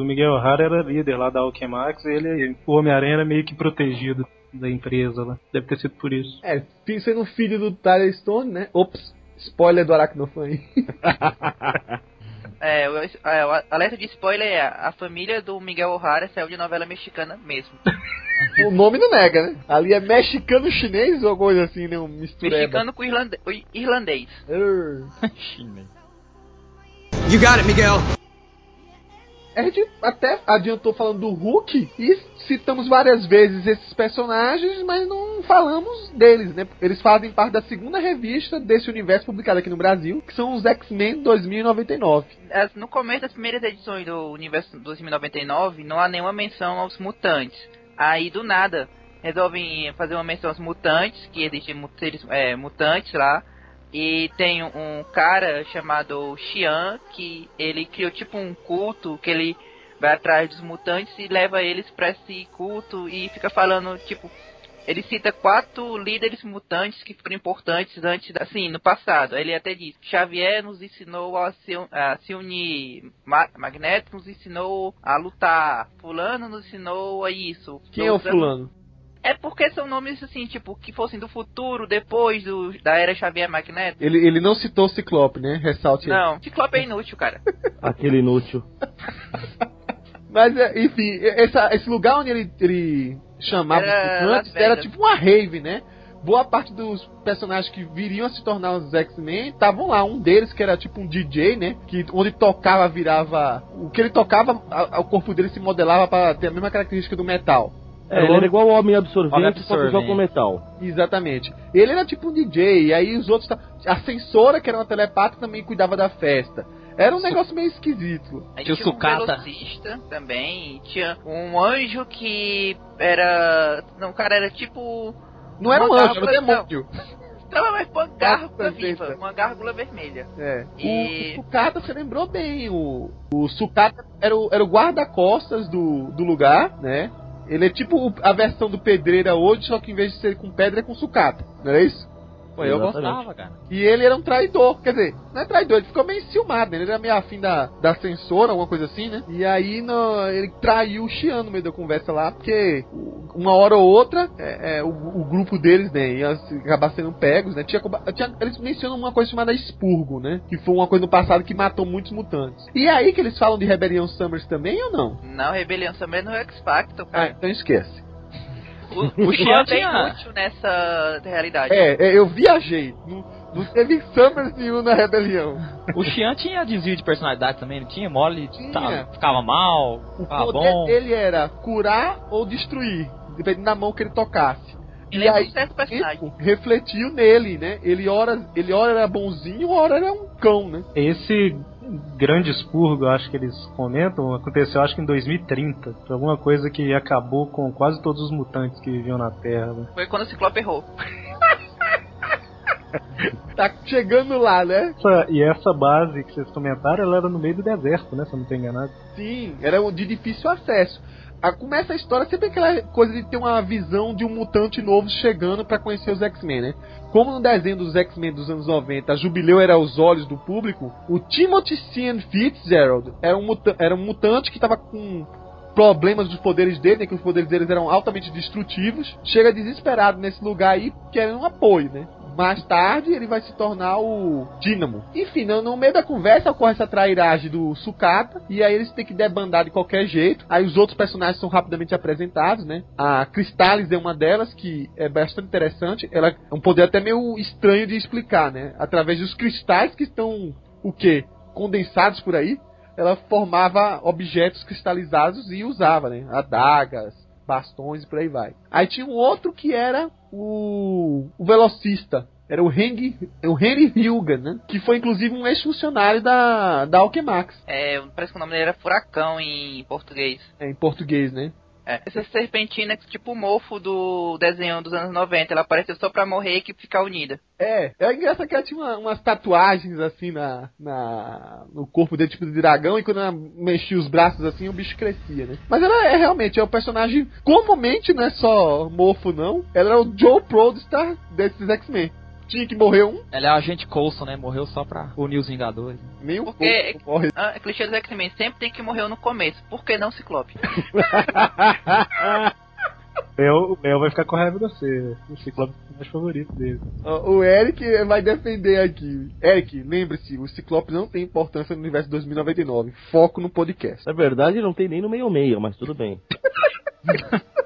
o Miguel O'Hara era líder lá da Alchemax, e ele, o Homem-Aranha era meio que protegido da empresa lá. Deve ter sido por isso. É, sendo filho do Tyler Stone, né? Ops, spoiler do Aracnofan aí. É, o, é, o alerta de spoiler é a família do Miguel O'Hara saiu de novela mexicana mesmo. o nome não nega, né? Ali é mexicano-chinês ou coisa assim, né? Um mistureba. Mexicano com irlande- irlandês. Err. You got it, Miguel. A gente até adiantou falando do Hulk e citamos várias vezes esses personagens, mas não falamos deles, né? Eles fazem parte da segunda revista desse universo publicado aqui no Brasil, que são os X-Men 2099. As- No começo das primeiras edições do Universo 2099, não há nenhuma menção aos mutantes. Aí, do nada, resolvem fazer uma menção aos mutantes, que existem seres é, mutantes lá. E tem um cara chamado Xian, que ele criou tipo um culto, que ele vai atrás dos mutantes e leva eles pra esse culto e fica falando, tipo, ele cita quatro líderes mutantes que foram importantes antes, assim, no passado. Ele até diz: Xavier nos ensinou a se, a se unir, Ma Magneto nos ensinou a lutar, Fulano nos ensinou a isso. Quem é o fulano? É porque são nomes assim, tipo, que fossem do futuro, depois do, da era Xavier Magneto. Ele, ele não citou o Ciclope, né? Ressalte aí. Não, Ciclope é inútil, cara. Aquele inútil. Mas, é, enfim, essa- esse lugar onde ele, ele chamava Era Las era tipo uma rave, né? Boa parte dos personagens que viriam a se tornar os X-Men estavam lá. Um deles, que era tipo um DJ, né? Que onde tocava, virava. O que ele tocava, a- a- o corpo dele se modelava para ter a mesma característica do metal. É, ele era igual o Homem Absorvente, Homem só que Absorvente. com metal. Exatamente. Ele era tipo um DJ, e aí os outros. A censora, que era uma telepata, também cuidava da festa. Era um Su- negócio meio esquisito. Aí Tinha o tinha um sucata. velocista também, e tinha um anjo que era. Não, o cara era tipo. Não era um anjo, era um demônio. Mas foi uma gárgula viva, uma gárgula vermelha. É. E- O, o Sukata, você lembrou bem. O, o Sukata era o, era o guarda-costas do, do lugar, né? Ele é tipo a versão do Pedreira hoje, só que em vez de ser com pedra, é com sucata. Não é isso? Pô, eu Exatamente. gostava, cara. E ele era um traidor, quer dizer, não é traidor, ele ficou meio enciumado, né? Ele era meio afim da, da censora, alguma coisa assim, né? E aí no- ele traiu o Xian no meio da conversa lá, porque uma hora ou outra é, é, o, o grupo deles, né, ia acabar sendo pegos, né? Tinha, tinha- eles mencionam uma coisa chamada expurgo, né? Que foi uma coisa no passado que matou muitos mutantes. E é aí que eles falam de Rebelião Summers também ou não? Não, Rebelião também no X Factor, Ah, cara. então esquece. O, o Xian é tinha- inútil nessa realidade. É, é, eu viajei. Não, não teve Summers nenhum na Rebelião. O Xian tinha desvio de personalidade também, não tinha? Mole, Tinha. tava- ficava mal, O ficava poder bom. dele era curar ou destruir, dependendo da mão que ele tocasse. Ele E lembra aí, um certo personagem. isso refletiu nele, né? Ele ora, ele ora era bonzinho, ora era um cão, né? Esse grande expurgo, acho que eles comentam, aconteceu acho que em 2030. Foi alguma coisa que acabou com quase todos os mutantes que viviam na Terra. Né? Foi quando o Ciclope errou. Tá chegando lá, né? Essa- e essa base que vocês comentaram, ela era no meio do deserto, né? Se eu não tô enganado. Sim, era de difícil acesso. A, começa a história sempre aquela coisa de ter uma visão de um mutante novo chegando pra conhecer os X-Men, né? Como no desenho dos X-Men dos anos 90, a Jubileu era aos olhos do público, o Timothy Sean Fitzgerald era um, era um mutante que tava com problemas dos poderes dele, né, que os poderes deles eram altamente destrutivos, chega desesperado nesse lugar aí, querendo um apoio, né? Mais tarde ele vai se tornar o Dínamo. Enfim, no, meio da conversa ocorre essa trairagem do Sucata, e aí eles têm que debandar de qualquer jeito. Aí os outros personagens são rapidamente apresentados, né? A Cristales é uma delas, que é bastante interessante. Ela é um poder até meio estranho de explicar, né? Através dos cristais que estão, o quê? Condensados por aí ela formava objetos cristalizados e usava, né? Adagas, bastões e por aí vai. Aí tinha um outro que era o, o velocista. Era o Henry, o Henry Hilgan, né? Que foi inclusive um ex-funcionário da, da Alchemax, É, parece que o nome dele era Furacão em português. é, em português, né? É.Essa serpentina é tipo o mofo do desenho dos anos 90. Ela apareceu só pra morrer e que ficar unida. É, é engraçado que ela tinha uma- umas tatuagens assim na, na no corpo dele, tipo de dragão, e quando ela mexia os braços assim, o bicho crescia, né? Mas ela é realmente é um personagem, comumente não é só mofo, não. Ela é o Joe Prodestar desses X-Men. Tinha que morrer um, Ela é o agente Coulson, né? Morreu só pra unir os Vingadores. um Porque- morre. Ah, é clichê dos X-Men sempre tem que morrer no começo. Por que não Ciclope? Léo- O Léo vai ficar com raiva de você. O Ciclope é o mais favorito dele. O Eric vai defender aqui. Eric, lembre-se, o Ciclope não tem importância no universo 2099. Foco no podcast. Na verdade, não tem nem no meio-meio, mas tudo bem.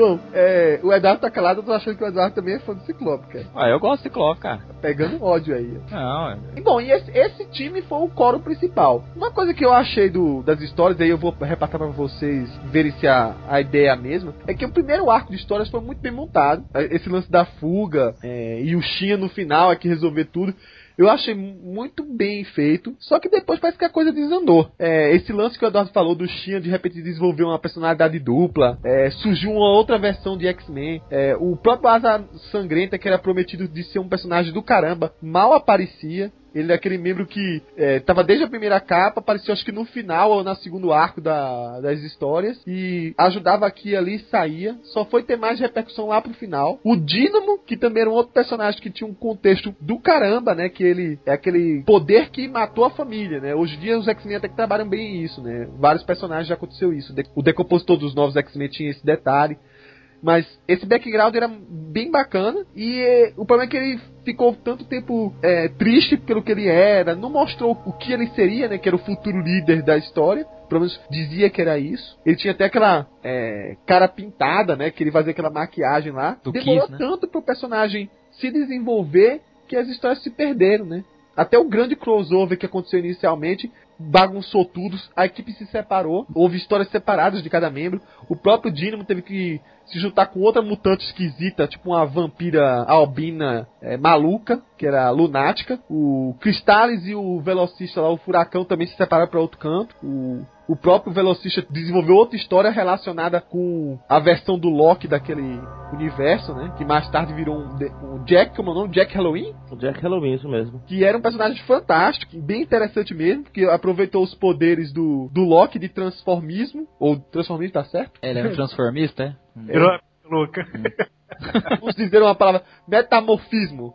Bom, é, o Eduardo tá calado, eu tô achando que o Eduardo também é fã do Ciclope, cara. Ah, eu gosto do Ciclope, cara. Tá pegando ódio aí. Não, é- E, Bom, e esse, esse time foi o coro principal. Uma coisa que eu achei do, das histórias, aí eu vou repassar pra vocês verem se a, a ideia é a mesma, é que o primeiro arco de histórias foi muito bem montado. É, Esse lance da fuga é, e o Shinha no final aqui resolver tudo. Eu achei muito bem feito, só que depois parece que a coisa desandou. É, esse lance que o Eduardo falou do Shinha de repente desenvolver uma personalidade dupla, é, surgiu uma outra versão de X-Men. É, o próprio Asa Sangrenta, que era prometido de ser um personagem do caramba, mal aparecia. Ele é aquele membro que é, tava desde a primeira capa, apareceu acho que no final ou no segundo arco da- das histórias. E ajudava aqui e ali, saía. Só foi ter mais repercussão lá pro final. O Dínamo, que também era um outro personagem que tinha um contexto do caramba, né? Que ele é aquele poder que matou a família, né? Hoje em dia os X-Men até que trabalham bem isso, né? Vários personagens já aconteceu isso. O decompositor dos novos X-Men tinha esse detalhe. Mas esse background era bem bacana. E eh, o problema é que ele ficou tanto tempo eh, triste pelo que ele era. Não mostrou o que ele seria, né? Que era o futuro líder da história. Pelo menos dizia que era isso. Ele tinha até aquela eh, cara pintada, né? Que ele fazia aquela maquiagem lá. Do Demorou Kiss, né? tanto pro personagem se desenvolver que as histórias se perderam, né? Até o grande crossover que aconteceu inicialmente bagunçou tudo, a equipe se separou, houve histórias separadas de cada membro. O próprio Dynamo teve que se juntar com outra mutante esquisita, tipo uma vampira albina é, maluca, que era a lunática. O Cristales e o velocista lá, o Furacão, também se separaram para outro canto. O, o próprio Velocista desenvolveu outra história relacionada com a versão do Loki daquele universo, né? Que mais tarde virou um, de- um Jack, como é o nome? Jack Halloween? O Jack Halloween, isso mesmo. Que era um personagem fantástico, bem interessante mesmo, que aproveitou os poderes do, do Loki de transformismo, ou transformismo, tá certo? Ele era um transformista, é? Virou uma louca. Vamos dizer uma palavra, metamorfismo.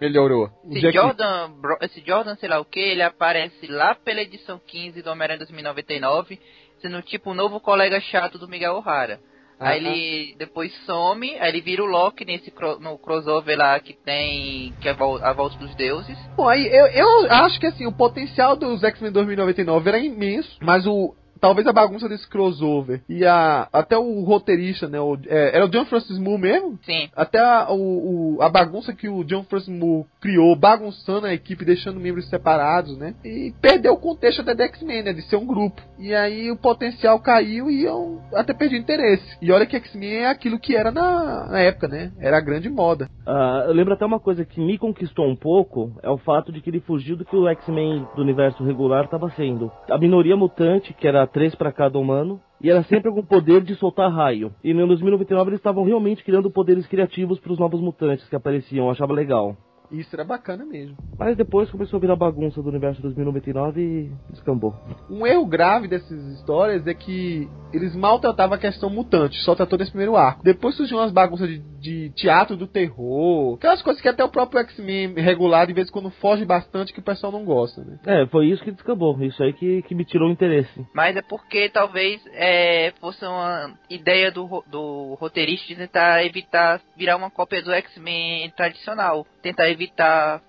Melhorou. Esse Jack- Jordan, Bro- esse Jordan, sei lá o que, ele aparece lá pela edição 15 do Homem-Aranha 2099, sendo tipo o novo colega chato do Miguel O'Hara. Ah, aí ele depois some, aí ele vira o Loki nesse cro- no crossover lá que tem que é a vol- a volta dos deuses. Bom, aí eu, eu acho que assim, o potencial dos X-Men 2099 era imenso, mas o. Talvez a bagunça desse crossover e a. Até o roteirista, né? O, é, era o John Francis Moore mesmo? Sim. Até a, o, o- a bagunça que o John Francis Moore criou, bagunçando a equipe, deixando membros separados, né? E perdeu o contexto até da X-Men, né? De ser um grupo. E aí o potencial caiu e eu até perdi o interesse. E olha que X-Men é aquilo que era na, na época, né? Era a grande moda. Ah, eu lembro até uma coisa que me conquistou um pouco, é o fato de que ele fugiu do que o X-Men do universo regular estava sendo. A minoria mutante, que era três para cada humano, e era sempre algum poder de soltar raio. E no 2099 eles estavam realmente criando poderes criativos para os novos mutantes que apareciam, eu achava legal. Isso era bacana mesmo. Mas depois começou a virar bagunça do universo 2099 e descambou. Um erro grave dessas histórias é que eles maltratavam a questão mutante, só tratou nesse primeiro arco. Depois surgiu umas bagunças de, de teatro do terror, aquelas coisas que até o próprio X-Men regular de vez em quando foge bastante que o pessoal não gosta, né? É, foi isso que descambou, isso aí que, que me tirou o interesse. Mas é porque talvez é, fosse uma ideia do, do roteirista de tentar evitar virar uma cópia do X-Men tradicional. Tentar evitar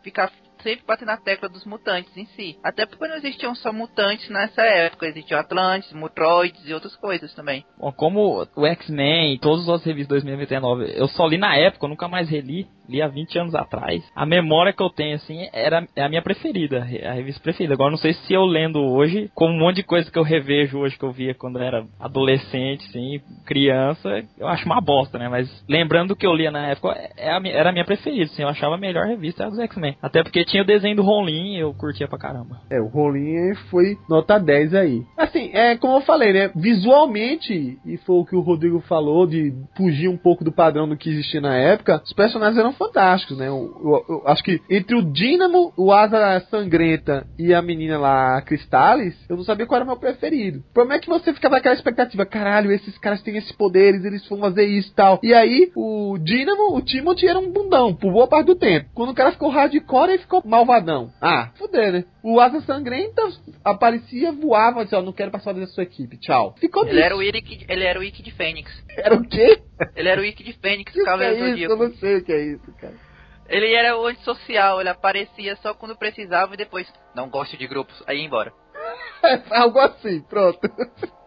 ficar sempre batendo na tecla dos mutantes em si. Até porque não existiam só mutantes nessa época. Existiam Atlantes, Mutroids e outras coisas também. Bom, como o X-Men e todas as revistas 2099, eu só li na época, eu nunca mais reli, li há 20 anos atrás. A memória que eu tenho, assim, era é a minha preferida, a revista preferida. Agora, não sei se eu lendo hoje, com um monte de coisa que eu revejo hoje, que eu via quando era adolescente, assim, criança, eu acho uma bosta, né? Mas lembrando que eu lia na época, é era a minha preferida, assim, eu achava a melhor revista dos X-Men. Até porque tinha o desenho do Ronlin e eu curtia pra caramba. É, o Rolinha foi nota 10 aí. Assim, é como eu falei, né? Visualmente, e foi o que o Rodrigo falou, de fugir um pouco do padrão do que existia na época, os personagens eram fantásticos, né? Eu, eu- eu acho que entre o Dínamo, o Asa Sangrenta e a menina lá, Cristales, eu não sabia qual era o meu preferido. O problema é que você ficava naquela expectativa, caralho, esses caras têm esses poderes, eles vão fazer isso e tal. E aí, o Dínamo, o Timothy era um bundão, por boa parte do tempo. Quando o cara ficou hardcore, ele ficou malvadão. Ah, fuder, né? O Asa Sangrenta aparecia, voava, disse, ó, não quero participar da sua equipe, tchau. Ficou Ele nisso. era o Irick, ele era o Ikki de Fênix. Era o quê? Ele era o Ikki de Fênix, O que é Cavaleiro isso? Eu Zodíaco. não sei o que é isso, cara. Ele era o antissocial, ele aparecia só quando precisava e depois, não gosto de grupos, aí ia embora. Algo assim, pronto.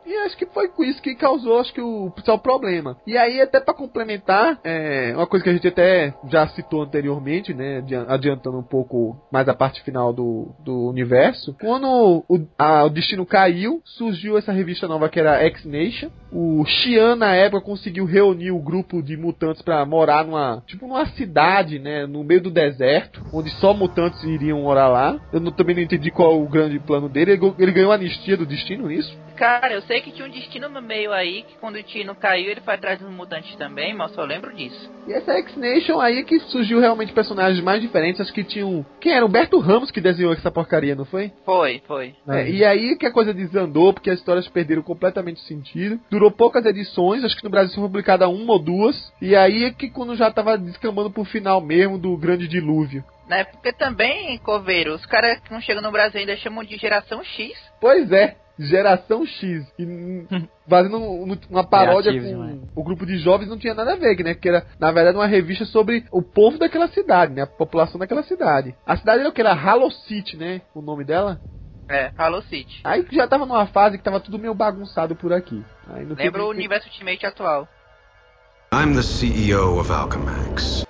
E acho que foi isso que causou, acho que o principal problema. E aí, até pra complementar, é, uma coisa que a gente até já citou anteriormente, né, adi- adiantando um pouco mais a parte final do, do universo, quando o, a- o destino caiu, surgiu essa revista nova que era X-Nation. O Xian, na época, conseguiu reunir o grupo de mutantes pra morar numa, tipo, numa cidade, né, no meio do deserto, onde só mutantes iriam morar lá. Eu não- também não entendi qual o grande plano dele. Ele, ele ganhou anistia do destino, isso? Cara, eu sei que tinha um destino no meio aí, que quando o Tino caiu, ele foi atrás dos mutantes também, mas só lembro disso. E essa X-Nation aí que surgiu realmente personagens mais diferentes. Acho que tinham. Quem era? Humberto Ramos que desenhou essa porcaria, não foi? Foi, foi. É, e aí que a coisa desandou, porque as histórias perderam completamente o sentido. Durou poucas edições, acho que no Brasil foi publicada uma ou duas. E aí é que quando já tava descambando pro final mesmo do grande dilúvio. Né? Porque também, Coveiro, os caras que não chegam no Brasil ainda chamam de geração X. Pois é, Geração X. E, hum, fazendo um- uma paródia Criativo com demais. o grupo de jovens não tinha nada a ver, né? Que era, na verdade, uma revista sobre o povo daquela cidade, né? A população daquela cidade. A cidade era o que? Era Hollow City, né? O nome dela. É, Halo City. Aí já tava numa fase que tava tudo meio bagunçado por aqui. Aí Lembra o teve- universo Ultimate atual. I'm the CEO of Alchemax.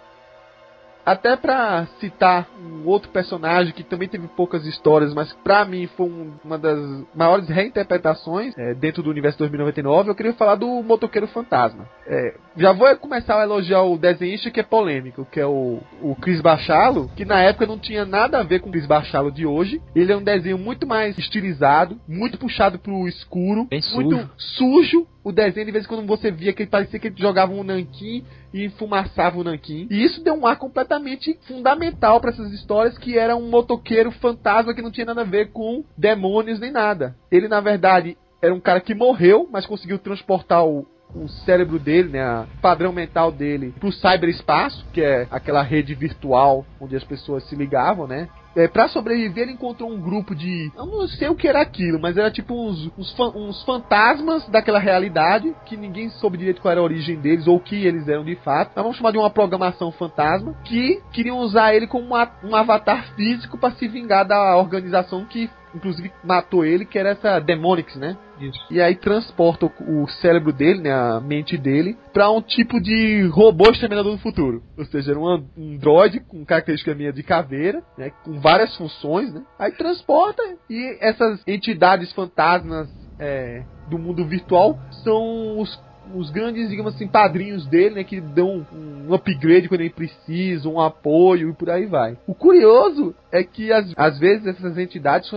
Até pra citar um outro personagem que também teve poucas histórias, mas pra mim foi um- uma das maiores reinterpretações é, dentro do universo 2099, eu queria falar do Motoqueiro Fantasma. É, já vou começar a elogiar o desenhista que é polêmico, que é o, o Chris Bachalo, que na época não tinha nada a ver com o Chris Bachalo de hoje. Ele é um desenho muito mais estilizado, muito puxado pro escuro, Bem muito sujo. sujo. O desenho, de vez em quando você via que ele parecia que ele jogava um nanquim e fumaçava o nanquim. E isso deu um ar completamente fundamental para essas histórias que era um motoqueiro fantasma que não tinha nada a ver com demônios nem nada. Ele, na verdade, era um cara que morreu, mas conseguiu transportar o, o cérebro dele, né, o padrão mental dele, pro cyberespaço, que é aquela rede virtual onde as pessoas se ligavam, né? É, pra sobreviver, ele encontrou um grupo de. Eu não sei o que era aquilo, mas era tipo uns, uns, fan- uns fantasmas daquela realidade, que ninguém soube direito qual era a origem deles, ou o que eles eram de fato. Mas vamos chamar de uma programação fantasma, que queriam usar ele como uma- um avatar físico para se vingar da organização que, inclusive, matou ele, que era essa Demonix, né? Isso. E aí transporta o, o cérebro dele, né, a mente dele, pra um tipo de robô exterminador do futuro. Ou seja, era um androide com característica minha de caveira, né, com várias funções, né. Aí transporta e essas entidades fantasmas é, do mundo virtual são os os grandes, digamos assim, padrinhos dele, né, que dão um upgrade quando ele precisa, um apoio e por aí vai. O curioso é que às, às vezes essas entidades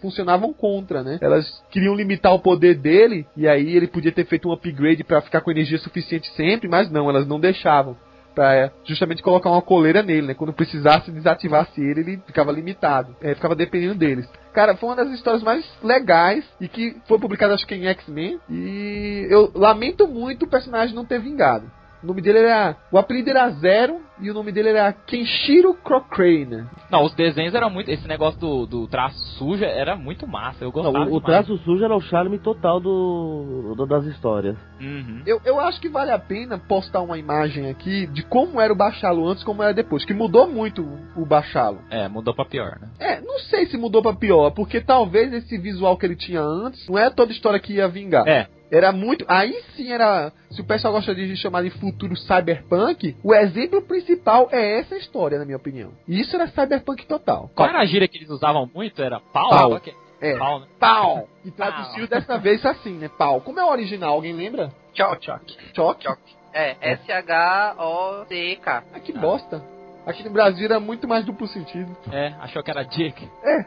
funcionavam contra, né? Elas queriam limitar o poder dele e aí ele podia ter feito um upgrade pra ficar com energia suficiente sempre, mas não, elas não deixavam. Pra é, justamente colocar uma coleira nele, né? Quando precisasse desativasse ele, ele ficava limitado. É, ficava dependendo deles. Cara, foi uma das histórias mais legais e que foi publicada acho que em X-Men. E eu lamento muito o personagem não ter vingado. O nome dele era. O apelido era Zero e o nome dele era Kenshiro Cochrane. Não, os desenhos eram muito. Esse negócio do, do traço sujo era muito massa. Eu Não, gostava. o, o demais. traço sujo era o charme total do, do- das histórias. Uhum. Eu, eu acho que vale a pena postar uma imagem aqui de como era o Bachalo antes e como era depois. Que mudou muito o Bachalo. É, mudou pra pior, né? É, não sei se mudou pra pior, porque talvez esse visual que ele tinha antes não é toda história que ia vingar. É. Era muito. Aí sim era. Se o pessoal gosta de chamar de futuro cyberpunk, o exemplo principal é essa história, na minha opinião. E isso era cyberpunk total. Qual era a gíria que eles usavam muito? Era pau? Pau. É? É. Pau, né? Pau! E traduziu dessa vez assim, né? Pau. Como é o original? Alguém lembra? Choc. Choque? Choc. É, S-H-O-C-K. Ah, que bosta. Aqui no Brasil era muito mais duplo sentido. É, achou que era Dick.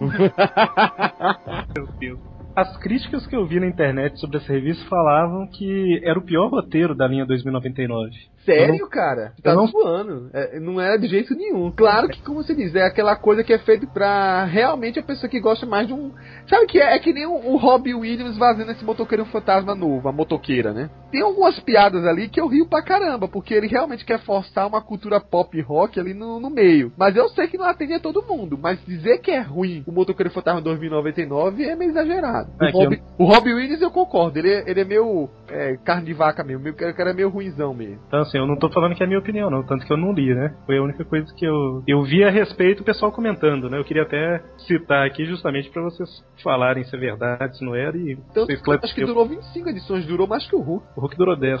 Meu Deus. As críticas que eu vi na internet sobre essa revista falavam que era o pior roteiro da linha 2099. Sério, cara? Tá eu não- zoando. É, não era de jeito nenhum. Claro que, como você diz, é aquela coisa que é feito pra realmente a pessoa que gosta mais de um. Sabe o que é? É que nem o, o Robbie Williams fazendo esse motoqueiro fantasma novo, a motoqueira, né? Tem algumas piadas ali que eu rio pra caramba, porque ele realmente quer forçar uma cultura pop rock ali no, no meio. Mas eu sei que não atende a todo mundo. Mas dizer que é ruim o motoqueiro fantasma 2099 é meio exagerado. É, o, Robbie, o Robbie Williams eu concordo, ele, é- ele é meio é, carne de vaca mesmo, meio, o cara é meio ruinzão mesmo. Então, assim, eu não tô falando que é a minha opinião, não. Tanto que eu não li, né? Foi a única coisa que eu, eu vi a respeito o pessoal comentando, né? Eu queria até citar aqui justamente pra vocês falarem se é verdade, se não era. E Então, acho que durou 25 edições, durou mais que o Hulk. O Hulk durou 10.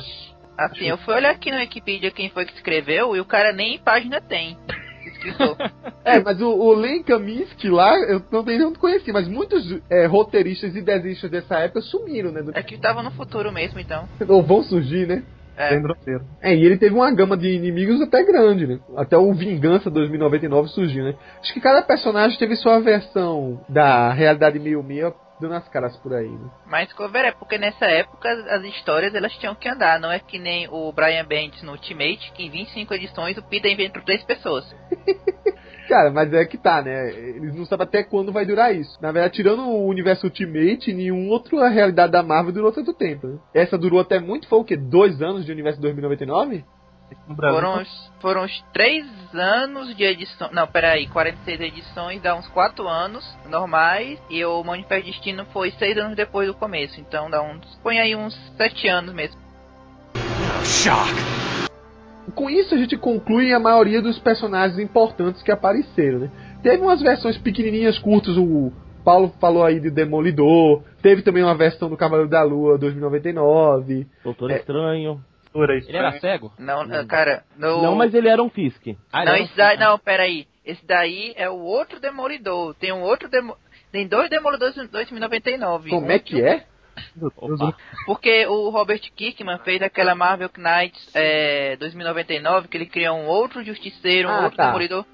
Assim, eu fui olhar aqui no Wikipedia quem foi que escreveu e o cara nem página tem. É, mas o, o Len Kaminsky lá, eu não não conheci, mas muitos é, roteiristas e desenhistas dessa época sumiram, né? É que tava no futuro mesmo, então. Ou vão surgir, né? É. Bem grosseiro. É, e ele teve uma gama de inimigos até grande, né? Até o Vingança 2099 surgiu, né? Acho que cada personagem teve sua versão da realidade meio meia dando as caras por aí, né? Mas cover é porque nessa época as histórias elas tinham que andar, não é que nem o Brian Bendis no Ultimate, que em 25 edições o Pida inventou três pessoas. Cara, mas é que tá, né? Eles não sabem até quando vai durar isso. Na verdade, tirando o universo Ultimate, nenhum outro a realidade da Marvel durou tanto tempo, né? Essa durou até muito, foi o quê? Dois anos de universo 2099? No Brasil, Foram os, foram os três anos de edição. Não, peraí, 46 edições, dá uns 4 anos normais. E o Manifesto Destino foi 6 anos depois do começo. Então dá uns. Põe aí uns 7 anos mesmo. Shock! Com isso, a gente conclui a maioria dos personagens importantes que apareceram, né? Teve umas versões pequenininhas, curtas, o Paulo falou aí de Demolidor, teve também uma versão do Cavaleiro da Lua 2099, Doutor É. Estranho. Doutora Ele era cego? Não, cara, no... Não, mas ele era um Fisk. Ah, não, esse daí, um- não, peraí. Esse daí é o outro Demolidor. Tem um outro Demo... Tem dois Demolidores em 2099. Como é que é? Opa. Porque o Robert Kirkman fez aquela Marvel Knights é, 2099, que ele criou um outro Justiceiro, um Ah, outro tá. Demolidor.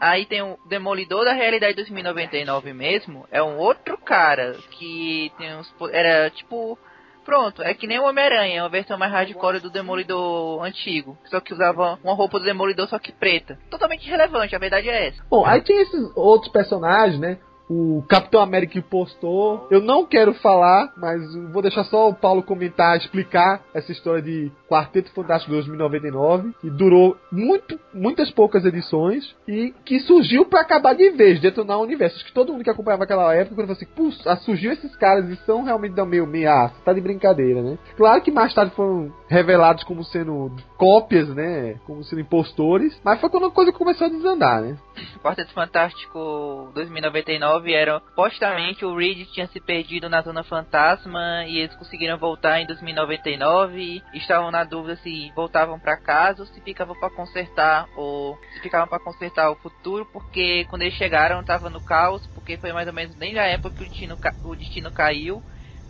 Aí tem o Demolidor da Realidade 2099 mesmo, é um outro cara que tem uns... Era tipo... Pronto, é que nem o Homem-Aranha, é uma versão mais hardcore do Demolidor antigo. Só que usava uma roupa do Demolidor, só que preta. Totalmente irrelevante, a verdade é essa. Bom, aí tem esses outros personagens, né? O Capitão América postou. Eu não quero falar, mas vou deixar só o Paulo comentar, explicar essa história de Quarteto Fantástico 2099, que durou muito, muitas poucas edições e que surgiu pra acabar de vez, detonar o universo. Acho que todo mundo que acompanhava aquela época, quando falou assim, putz, surgiu esses caras e são realmente da meio, ah, tá de brincadeira, né? Claro que mais tarde foram revelados como sendo cópias, né? Como sendo impostores, mas foi quando a coisa começou a desandar, né? Quarteto Fantástico 2099 era supostamente o Reed tinha se perdido na Zona Fantasma e eles conseguiram voltar em 2099 e estavam na dúvida se voltavam para casa ou se ficavam para consertar ou se ficavam para consertar o futuro porque quando eles chegaram tava no caos porque foi mais ou menos nem na época que o destino, o destino caiu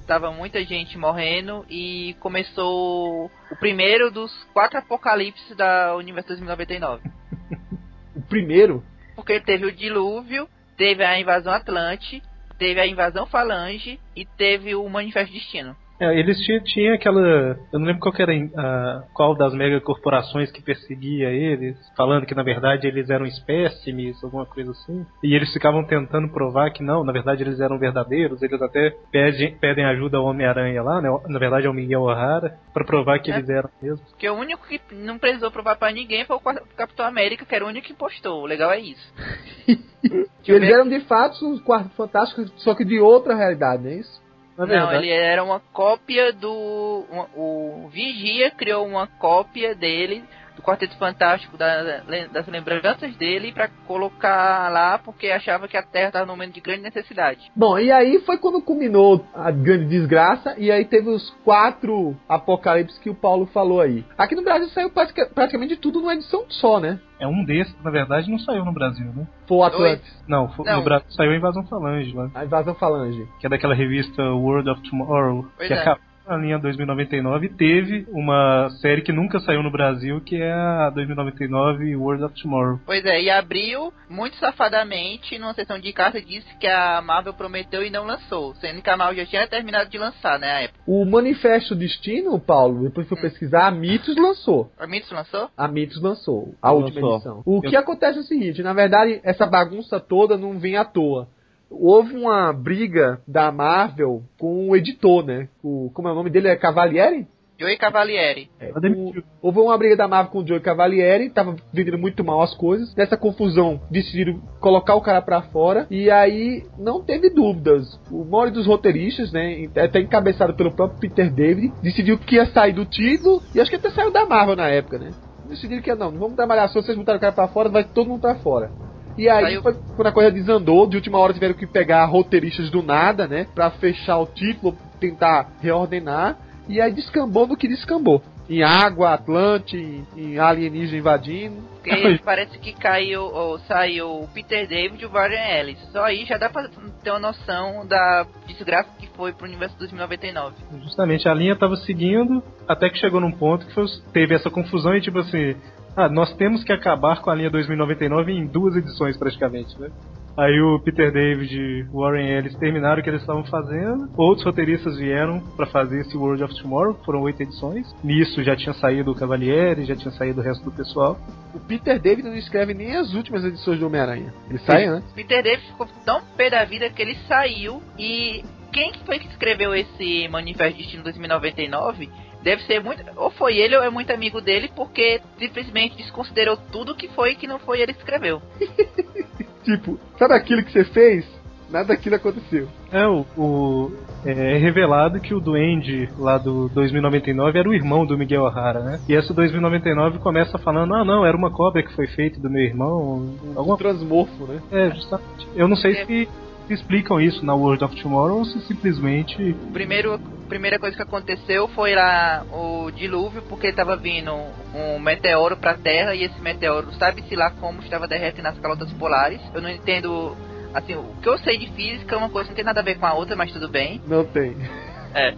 Tava muita gente morrendo e começou o primeiro dos quatro apocalipses da Universo 2099. O primeiro Porque teve o dilúvio, teve a invasão Atlante, teve a invasão Falange e teve o Manifesto Destino. É, eles tinham, tinha aquela. Eu não lembro qual que era a, qual das megacorporações que perseguia eles, falando que na verdade eles eram espécimes, alguma coisa assim. E eles ficavam tentando provar que não, na verdade eles eram verdadeiros. Eles até pedem, pedem ajuda ao Homem-Aranha lá, né? Na verdade é o Miguel O'Hara, pra provar que É. eles eram mesmo. Porque o único que não precisou provar pra ninguém foi o Capitão América, que era o único que postou. O legal é isso. Eles eram de fato os Quartos Fantásticos, só que de outra realidade, não é isso? Na Não, verdade, ele era uma cópia do. uma- o Vigia criou uma cópia dele, Quarteto Fantástico, da- das lembranças dele, pra colocar lá, porque achava que a Terra estava num momento de grande necessidade. Bom, e aí foi quando culminou a grande desgraça, e aí teve os quatro apocalipses que o Paulo falou aí. Aqui no Brasil saiu pratica- praticamente tudo numa edição só, né? é um desses, na verdade, não saiu no Brasil, né? Foi o Atlantis, Não, foi- Não. no Brasil saiu a Invasão Falange lá, a invasão falange. que é daquela revista World of Tomorrow, Pois que é. acabou na linha 2099 e teve uma série que nunca saiu no Brasil, que é a 2099 World of Tomorrow. Pois é, e abriu muito safadamente numa sessão de carta disse que a Marvel prometeu e não lançou, sendo que a Marvel já tinha terminado de lançar, né, a época. O Manifesto Destino, Paulo, depois que eu pesquisar, a Mitos lançou. A Mitos lançou? A Mitos lançou, a Lançou. última edição. O que acontece é o seguinte, na verdade, essa bagunça toda não vem à toa. Houve uma briga da Marvel com o editor, né? O, como é o nome dele? É Cavalieri? Joey Cavalieri. É, o- houve uma briga da Marvel com o Joey Cavalieri, tava vendendo muito mal as coisas. Nessa confusão, decidiram colocar o cara pra fora. E aí, não teve dúvidas. O maior dos roteiristas, né, até encabeçado pelo próprio Peter David, decidiu que ia sair do título. E acho que até saiu da Marvel na época, né? Decidiram que não, não vamos trabalhar só, vocês botaram o cara pra fora, vai todo mundo pra fora. E aí Saiu- foi quando a coisa desandou, de última hora tiveram que pegar roteiristas do nada, né? Pra fechar o título, tentar reordenar. E aí descambou no que descambou. Em água, Atlante, em, em alienígena invadindo. Porque parece que caiu, ou saiu o Peter David e o Warren Ellis. Só aí já dá pra ter uma noção da desgraça que foi pro universo 2099. Justamente, a linha tava seguindo até que chegou num ponto que foi- teve essa confusão e tipo assim, ah, nós temos que acabar com a linha 2099 em duas edições praticamente, né? Aí o Peter David e o Warren Ellis terminaram o que eles estavam fazendo. Outros roteiristas vieram pra fazer esse World of Tomorrow, foram oito edições. Nisso já tinha saído o Cavalieri, já tinha saído o resto do pessoal. O Peter David não escreve nem as últimas edições do Homem-Aranha. Ele sai antes. Peter David ficou tão pé da vida que ele saiu e quem que foi que escreveu esse Manifesto Destino 2099 deve ser muito. Ou foi ele ou é muito amigo dele, porque simplesmente desconsiderou tudo que foi que não foi ele que escreveu. Tipo, sabe aquilo que você fez? Nada daquilo aconteceu. É, o, o- é revelado que o Duende lá do 2099 era o irmão do Miguel O'Hara, né? E essa 2099 começa falando, ah não, era uma cobra que foi feita do meu irmão. Um Alguma transmorfo, né? É, justamente. Eu não sei se explicam isso na World of Tomorrow ou se simplesmente. Primeiro, primeira coisa que aconteceu foi lá o dilúvio, porque estava vindo um meteoro para a Terra e esse meteoro, sabe-se lá como, estava derretendo as calotas polares. Eu não entendo. Assim, o que eu sei de física é uma coisa que não tem nada a ver com a outra, mas tudo bem. Não tem. É.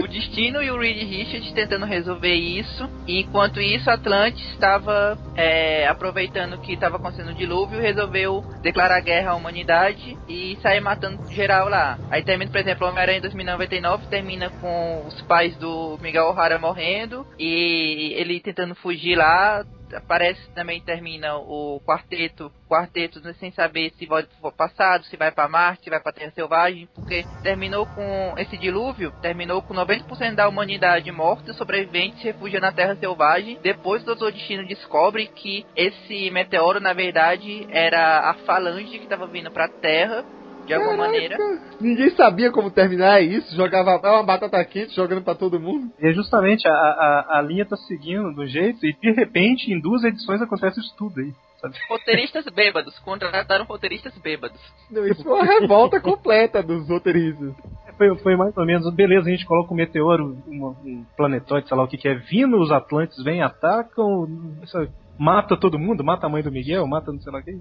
O Destino e o Reed Richards tentando resolver isso. E enquanto isso, Atlantis estava é, aproveitando que estava acontecendo o dilúvio, resolveu declarar guerra à humanidade e sair matando geral lá. Aí termina, por exemplo, Homem-Aranha 2099 termina com os pais do Miguel O'Hara morrendo e ele tentando fugir lá, parece também termina o quarteto, quarteto sem saber se vai pro passado, se vai para Marte, se vai para Terra Selvagem, porque terminou com esse dilúvio, terminou com 90% da humanidade morta, sobreviventes se refugiando na Terra Selvagem. Depois o Doutor Destino descobre que esse meteoro na verdade era a falange que estava vindo para a Terra de alguma Caraca, maneira. Ninguém sabia como terminar isso, jogava é uma batata quente jogando pra todo mundo. E é justamente a, a, a linha tá seguindo do jeito e de repente em duas edições acontece isso tudo aí. Sabe? Roteiristas bêbados, contrataram roteiristas bêbados. Não, isso foi uma revolta completa dos roteiristas. Foi, foi mais ou menos, beleza, a gente coloca um meteoro, uma, um planetóide, sei lá o que, que é, vindo, os Atlantes vêm, atacam, sabe, mata todo mundo, mata a mãe do Miguel, mata não sei lá quem.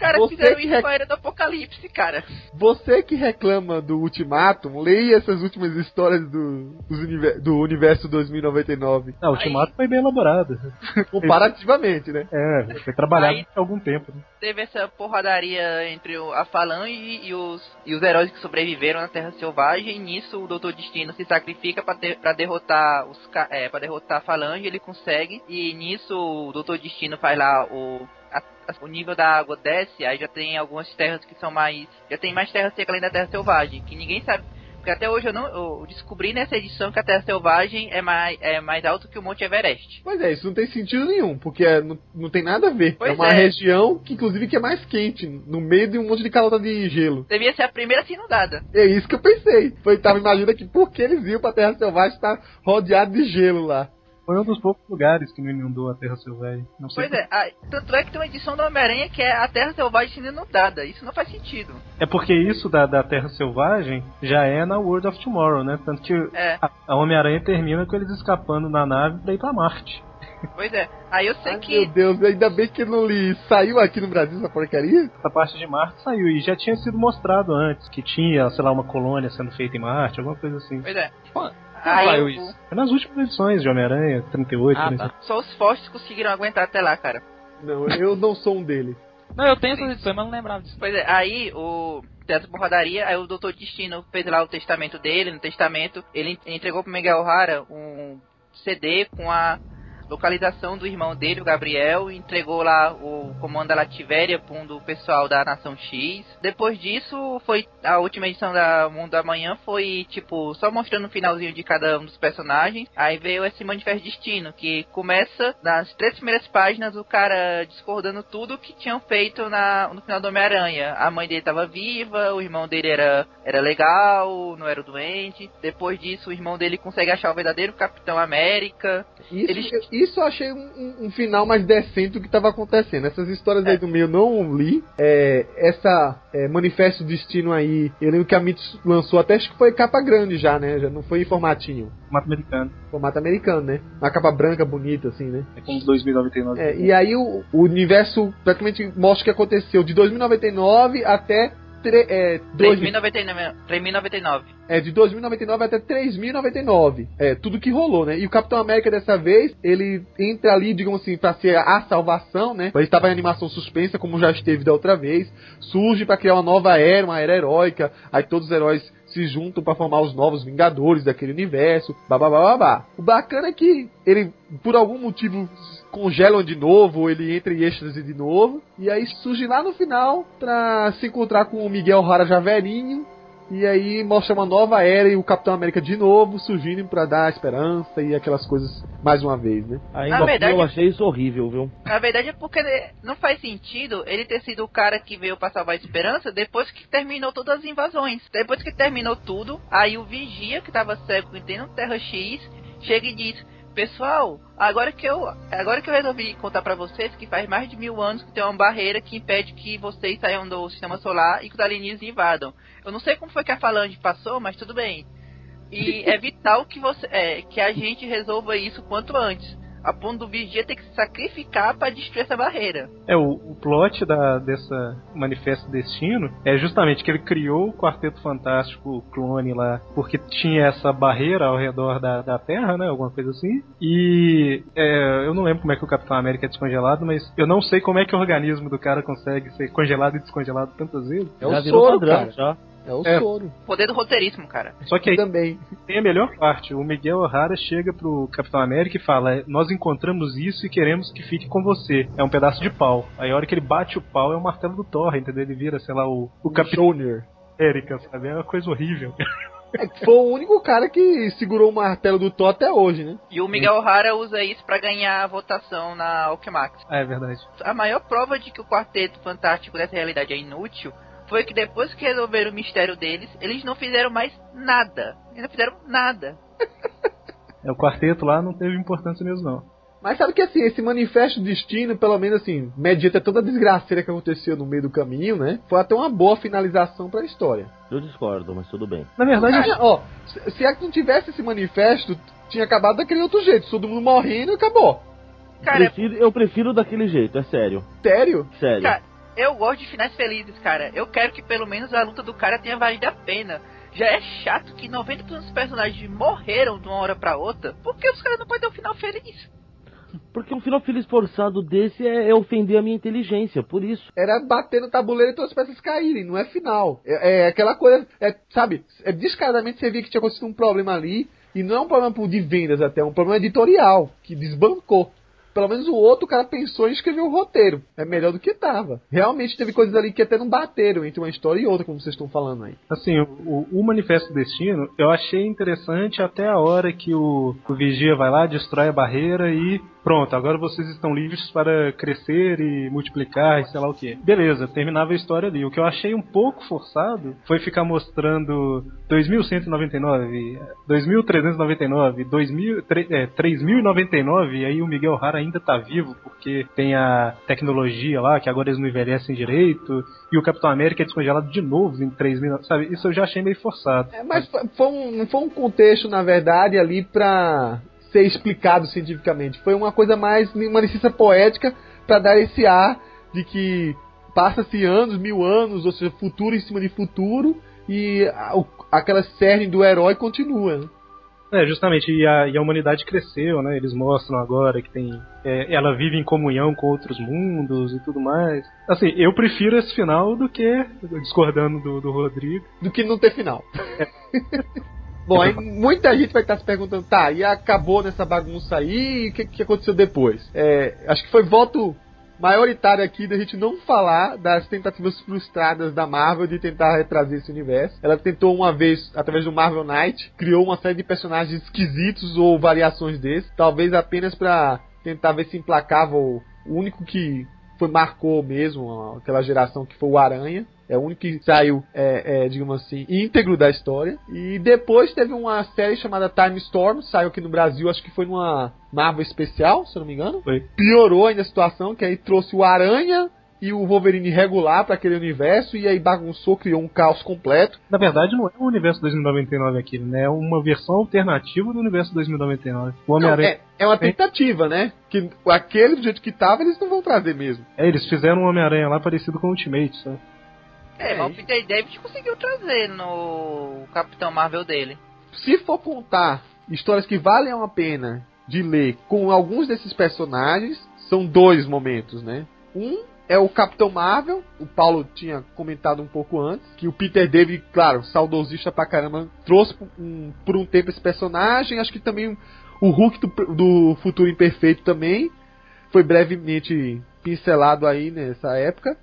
Cara, Você fizeram que isso rec- Era do Apocalipse, cara. Você que reclama do Ultimatum, leia essas últimas histórias do, dos univer- do universo 2099. Ah, o Ultimato foi bem elaborado. Comparativamente, né? É, foi trabalhado Aí- há algum tempo. Né? Teve essa porradaria entre a Falange e os, e os heróis que sobreviveram na Terra Selvagem. E nisso o Doutor Destino se sacrifica pra, ter- pra derrotar os ca- é, para derrotar a Falange. Ele consegue. E nisso o Doutor Destino faz lá o a- o nível da água desce, aí já tem algumas terras que são mais. Já tem mais terra seca além da Terra Selvagem, que ninguém sabe. Porque até hoje eu não eu descobri nessa edição que a Terra Selvagem é mais, é mais alto que o Monte Everest. Pois é, isso não tem sentido nenhum, porque é- não, não tem nada a ver. Pois é uma é. região que, inclusive, que é mais quente, no meio de um monte de calota de gelo. Devia ser a primeira assim inundada. É isso que eu pensei. Foi, tava imaginando que por que eles iam pra Terra Selvagem estar rodeado de gelo lá. Foi um dos poucos lugares que não inundou a Terra Selvagem. Não sei Pois é, a- tanto é que tem uma edição do Homem-Aranha que é a Terra Selvagem sendo inundada. Isso não faz sentido. É porque isso da, da Terra Selvagem já é na World of Tomorrow, né? Tanto que É, a, a Homem-Aranha termina com eles escapando na nave pra ir pra Marte. pois é. Aí eu sei Ai, que. meu Deus, ainda bem que não li. Saiu aqui no Brasil essa porcaria? Essa parte de Marte saiu e já tinha sido mostrado antes que tinha, sei lá, uma colônia sendo feita em Marte, alguma coisa assim. Pois é. Quando Saiu o- isso? É nas últimas edições de Homem-Aranha, 38, Ah, 37. tá. Só os fortes conseguiram aguentar até lá, cara. Não, eu não sou um deles. Não, eu tenho essas edições, mas não lembrava disso. Pois é, aí o. Dessa porradaria, aí o Doutor Destino fez lá o testamento dele. No testamento, ele entregou pro Miguel O'Hara um CD com a localização do irmão dele, o Gabriel, entregou lá o comando da Lativéria para um do pessoal da Nação X. Depois disso, foi a última edição da Mundo da Manhã foi tipo só mostrando o finalzinho de cada um dos personagens. Aí veio esse Manifesto Destino, que começa nas três primeiras páginas o cara discordando tudo que tinham feito na, no final do Homem-Aranha. A mãe dele estava viva, o irmão dele era, era legal, não era doente. Depois disso, o irmão dele consegue achar o verdadeiro Capitão América. Isso, Eles- isso eu achei um, um- um final mais decente do que estava acontecendo. Essas histórias aí É. do meio eu não li. É, essa é, Manifesto Destino aí, eu lembro que a Mitos lançou até acho que foi capa grande já, né? Já não foi em formatinho. Formato americano. Formato americano, né? Uma capa branca bonita, assim, né? É como 2099. É, e aí o, o universo praticamente mostra o que aconteceu de 2099 até. Tre- É, dois- 3099. 3099. é, de 2099 até 3099. É, tudo que rolou, né? E o Capitão América dessa vez, ele entra ali, digamos assim, pra ser a salvação, né? Ele estava em animação suspensa, como já esteve da outra vez. Surge pra criar uma nova era, uma era heróica. Aí todos os heróis se juntam pra formar os novos Vingadores daquele universo. Babá. O bacana é que ele, por algum motivo, congelam de novo, ele entra em êxtase de novo. E aí surge lá no final pra se encontrar com o Miguel Rara já velhinho. E aí mostra uma nova era e o Capitão América de novo surgindo pra dar esperança e aquelas coisas mais uma vez, né? Ainda Na verdade- eu achei isso horrível, viu? Na verdade é porque não faz sentido ele ter sido o cara que veio pra salvar a esperança depois que terminou todas as invasões. Depois que terminou tudo, aí o Vigia, que tava cego e tem no Terra X, chega e diz: Pessoal, agora que eu agora que eu resolvi contar pra vocês que faz mais de mil anos que tem uma barreira que impede que vocês saiam do sistema solar e que os alienígenas invadam. Eu não sei como foi que a Falange passou, mas tudo bem. E é vital que você é, que a gente resolva isso quanto antes. A ponto do vigia ter que se sacrificar para destruir essa barreira. É, o, o plot da, dessa Manifesto Destino é justamente que ele criou o Quarteto Fantástico clone lá, porque tinha essa barreira ao redor da, da Terra, né? Alguma coisa assim. E é, eu não lembro como é que o Capitão América é descongelado, mas eu não sei como é que o organismo do cara consegue ser congelado e descongelado tantas vezes. É o Já soro, cara. já. É o É. soro. Poder do roteirismo, cara. Só que aí Também. tem a melhor parte. O Miguel O'Hara chega pro Capitão América e fala: Nós encontramos isso e queremos que fique com você. É um pedaço de pau. Aí a hora que ele bate o pau é o martelo do Thor, entendeu? Ele vira, sei lá, o, o Capitão. América, sabe? É uma coisa horrível. É que foi o único cara que segurou o martelo do Thor até hoje, né? E o Miguel O'Hara usa isso pra ganhar a votação na Alchemax. Ah, é verdade. A maior prova de que o Quarteto Fantástico dessa realidade é inútil foi que depois que resolveram o mistério deles, eles não fizeram mais nada. Eles não fizeram nada. É, o quarteto lá não teve importância mesmo, não. Mas sabe que assim, esse manifesto do destino, pelo menos assim, mediante a toda a desgraceira que aconteceu no meio do caminho, né? Foi até uma boa finalização pra história. Eu discordo, mas tudo bem. Na verdade, Ah, ó, se, se é que não tivesse esse manifesto, tinha acabado daquele outro jeito, todo mundo morrendo e acabou. Cara, Prefiro- eu prefiro daquele jeito, é sério. Sério? Sério. Cara, eu gosto de finais felizes, cara. Eu quero que pelo menos a luta do cara tenha valido a pena. Já é chato que 90% dos personagens morreram de uma hora pra outra. Por que os caras não podem ter um final feliz? Porque um final feliz forçado desse é, é ofender a minha inteligência, por isso. Era bater no tabuleiro e todas as peças caírem, não é final. É, é aquela coisa, é, sabe, é, descaradamente você via que tinha acontecido um problema ali, e não é um problema por- de vendas até, é um problema editorial, que desbancou. Pelo menos o outro cara pensou em escrever o roteiro. É melhor do que tava. Realmente teve coisas ali que até não bateram entre uma história e outra, como vocês estão falando aí. Assim, o, o Manifesto do Destino eu achei interessante até a hora que o, o Vigia vai lá, destrói a barreira e pronto, agora vocês estão livres para crescer e multiplicar e sei lá o que. Beleza, terminava a história ali. O que eu achei um pouco forçado foi ficar mostrando 2199, 2399, 2000, tre- é, 3099 e aí o Miguel Hara ainda tá vivo porque tem a tecnologia lá que agora eles não envelhecem direito e o Capitão América é descongelado de novo em 3000, sabe? Isso eu já achei meio forçado. É, mas foi- um, foi um contexto, na verdade, ali pra ser explicado cientificamente. Foi uma coisa mais, uma licença poética pra dar esse ar de que passa-se anos, mil anos, ou seja, futuro em cima de futuro, e a- o- aquela cerne do herói continua. É, justamente, e a, e a humanidade cresceu, né? Eles mostram agora que tem. é, ela vive em comunhão com outros mundos e tudo mais. Assim, eu prefiro esse final do que, discordando do, do Rodrigo. Do que não ter final. Bom, aí muita gente vai estar se perguntando, tá, e acabou nessa bagunça aí, e o que, que aconteceu depois? É, acho que foi voto maioritário aqui da gente não falar das tentativas frustradas da Marvel de tentar retrazer esse universo. Ela tentou uma vez, através do Marvel Knight, criou uma série de personagens esquisitos ou variações desses, talvez apenas pra tentar ver se emplacava o o único que foi marcou mesmo aquela geração que foi o Aranha. É o único que saiu, é, é, digamos assim, íntegro da história. E depois teve uma série chamada Time Storm, saiu aqui no Brasil, acho que foi numa Marvel especial, se eu não me engano. Foi. Piorou ainda a situação, que aí trouxe o Aranha e o Wolverine regular para aquele universo, e aí bagunçou, criou um caos completo. Na verdade, não é o universo 2099 aquilo, né? É uma versão alternativa do universo 2099. O Homem-Aranha. é, é uma tentativa, né? Que aquele do jeito que tava, eles não vão trazer mesmo. É, eles fizeram um Homem-Aranha lá parecido com o Ultimate, sabe? É, É, mas o e- Peter David conseguiu trazer no Capitão Marvel dele. se for contar histórias que valem a pena de ler com alguns desses personagens, são dois momentos, né? Um é o Capitão Marvel, o Paulo tinha comentado um pouco antes, que o Peter David, claro, saudosista pra caramba, trouxe por um, por um tempo esse personagem, acho que também o Hulk do, do Futuro Imperfeito também foi brevemente pincelado aí nessa época,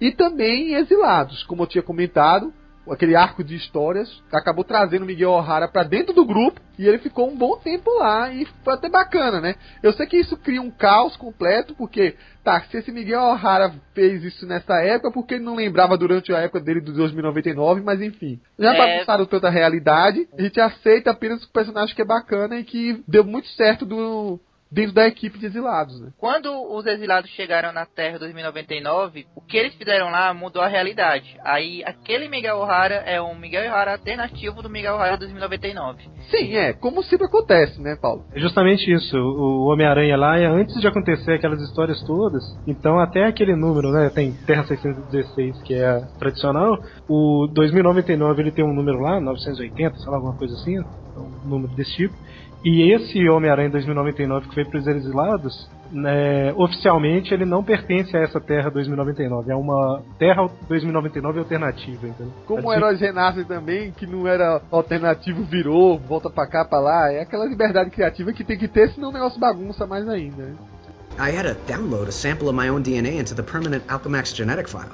e também Exilados, como eu tinha comentado, aquele arco de histórias acabou trazendo Miguel O'Hara pra dentro do grupo E ele ficou um bom tempo lá e foi até bacana, né? Eu sei que isso cria um caos completo, porque, tá, se esse Miguel O'Hara fez isso nessa época, porque ele não lembrava durante a época dele do 2099, mas enfim. Já É. bagunçaram tanta realidade, a gente aceita apenas o personagem que é bacana e que deu muito certo do, dentro da equipe de exilados, né? Quando os exilados chegaram na Terra em 2099, o que eles fizeram lá mudou a realidade. Aí aquele Miguel O'Hara é um Miguel O'Hara alternativo do Miguel O'Hara 2099. Sim, é, como sempre acontece, né, Paulo? É justamente isso. O Homem-Aranha lá é antes de acontecer aquelas histórias todas. Então, até aquele número, né? Tem Terra 616, que é tradicional. O 2099 ele tem um número lá, 980, sei lá, alguma coisa assim. Um número desse tipo. E esse Homem-Aranha 2099 que foi para os exilados, né, oficialmente ele não pertence a essa Terra 2099. É uma Terra 2099 alternativa, entendeu? Como o Heróis Renascem também, que não era alternativo, virou, volta pra cá, pra lá. É aquela liberdade criativa que tem que ter, senão o negócio bagunça mais ainda. I had to download a sample of my own DNA into the permanent Alchemax genetic file.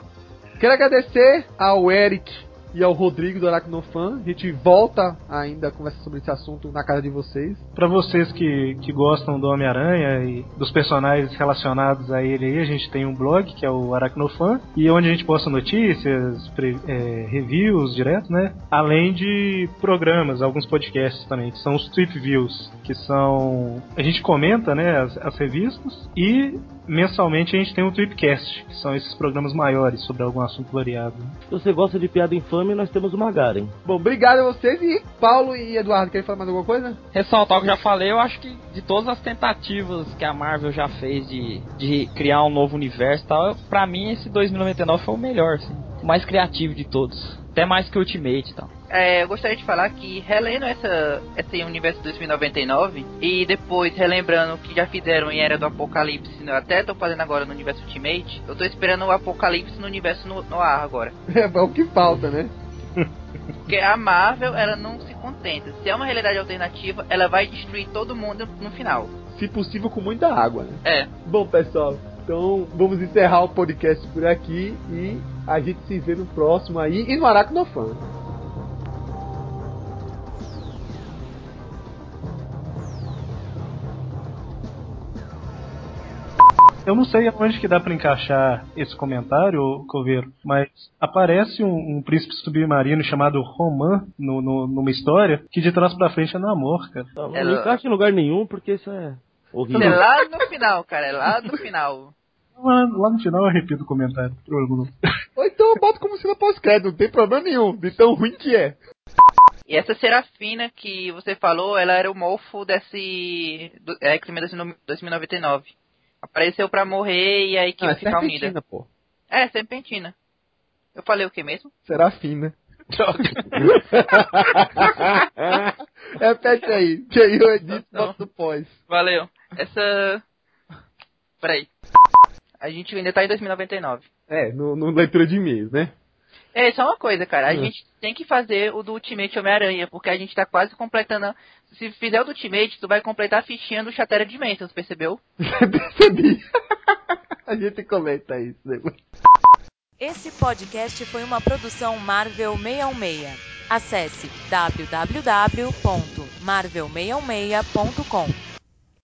Quero agradecer ao Eric e ao Rodrigo do Aracnofan. A gente volta ainda a conversar sobre esse assunto na casa de vocês. Pra vocês que, que gostam do Homem-Aranha e dos personagens relacionados a ele aí, a gente tem um blog que é o Aracnofan, e onde a gente posta notícias, pre- é, reviews direto, né? Além de programas, alguns podcasts também, que são os Trip Views, que são. A gente comenta, né, as, as revistas, e mensalmente a gente tem o Tripcast, que são esses programas maiores sobre algum assunto variado. Se você gosta de piada infame, nós temos o Magaren. Bom, obrigado a vocês e Paulo e Eduardo, querem falar mais alguma coisa? Ressaltar o que eu já falei, eu acho que de todas as tentativas que a Marvel já fez de, de criar um novo universo e tal, pra mim esse 2099 foi o melhor, assim. O mais criativo de todos. Até mais que o Ultimate e tal. É, eu gostaria de falar que relendo essa, esse universo 2099 e depois relembrando o que já fizeram em Era do Apocalipse, eu até tô fazendo agora no universo Ultimate, eu tô esperando o Apocalipse no universo no, no ar agora. É, é o que falta, né? Porque a Marvel, ela não se contenta. Se é uma realidade alternativa, ela vai destruir todo mundo no final. Se possível, com muita água, né? É. Bom, pessoal, então vamos encerrar o podcast por aqui e a gente se vê no próximo aí e no Aracnofan. Eu não sei aonde que dá pra encaixar esse comentário, Coveiro, mas aparece um, um príncipe submarino chamado Roman no, no- numa história que de trás pra frente é namor, cara. Não, Ela- não encaixa em lugar nenhum, porque isso é horrível. É lá no final, cara, é lá no final. Lá, lá no final eu repito o comentário. Ou então eu boto como cena pós-crédito, não tem problema nenhum, de tão ruim que é. E essa Serafina que você falou, ela era o morfo desse do, é, X-Men 2099. Apareceu pra morrer e a equipe Ah, ficar unida. serpentina, pô. É, serpentina. Eu falei o que mesmo? Serafina. Repete aí, que aí eu edito e Não. boto no pós. Valeu. Essa. Peraí. A gente ainda tá em 2099. É, no, no leitura de e-mails, né? É, só uma coisa, cara. A Hum. gente tem que fazer o do Ultimate Homem-Aranha, porque a gente tá quase completando. a- Se fizer o do Ultimate, tu vai completar a fichinha do Shattered Dimensions, percebeu? Percebi. a gente comenta isso depois. Esse podcast foi uma produção Marvel 616. Acesse www.marvel616.com.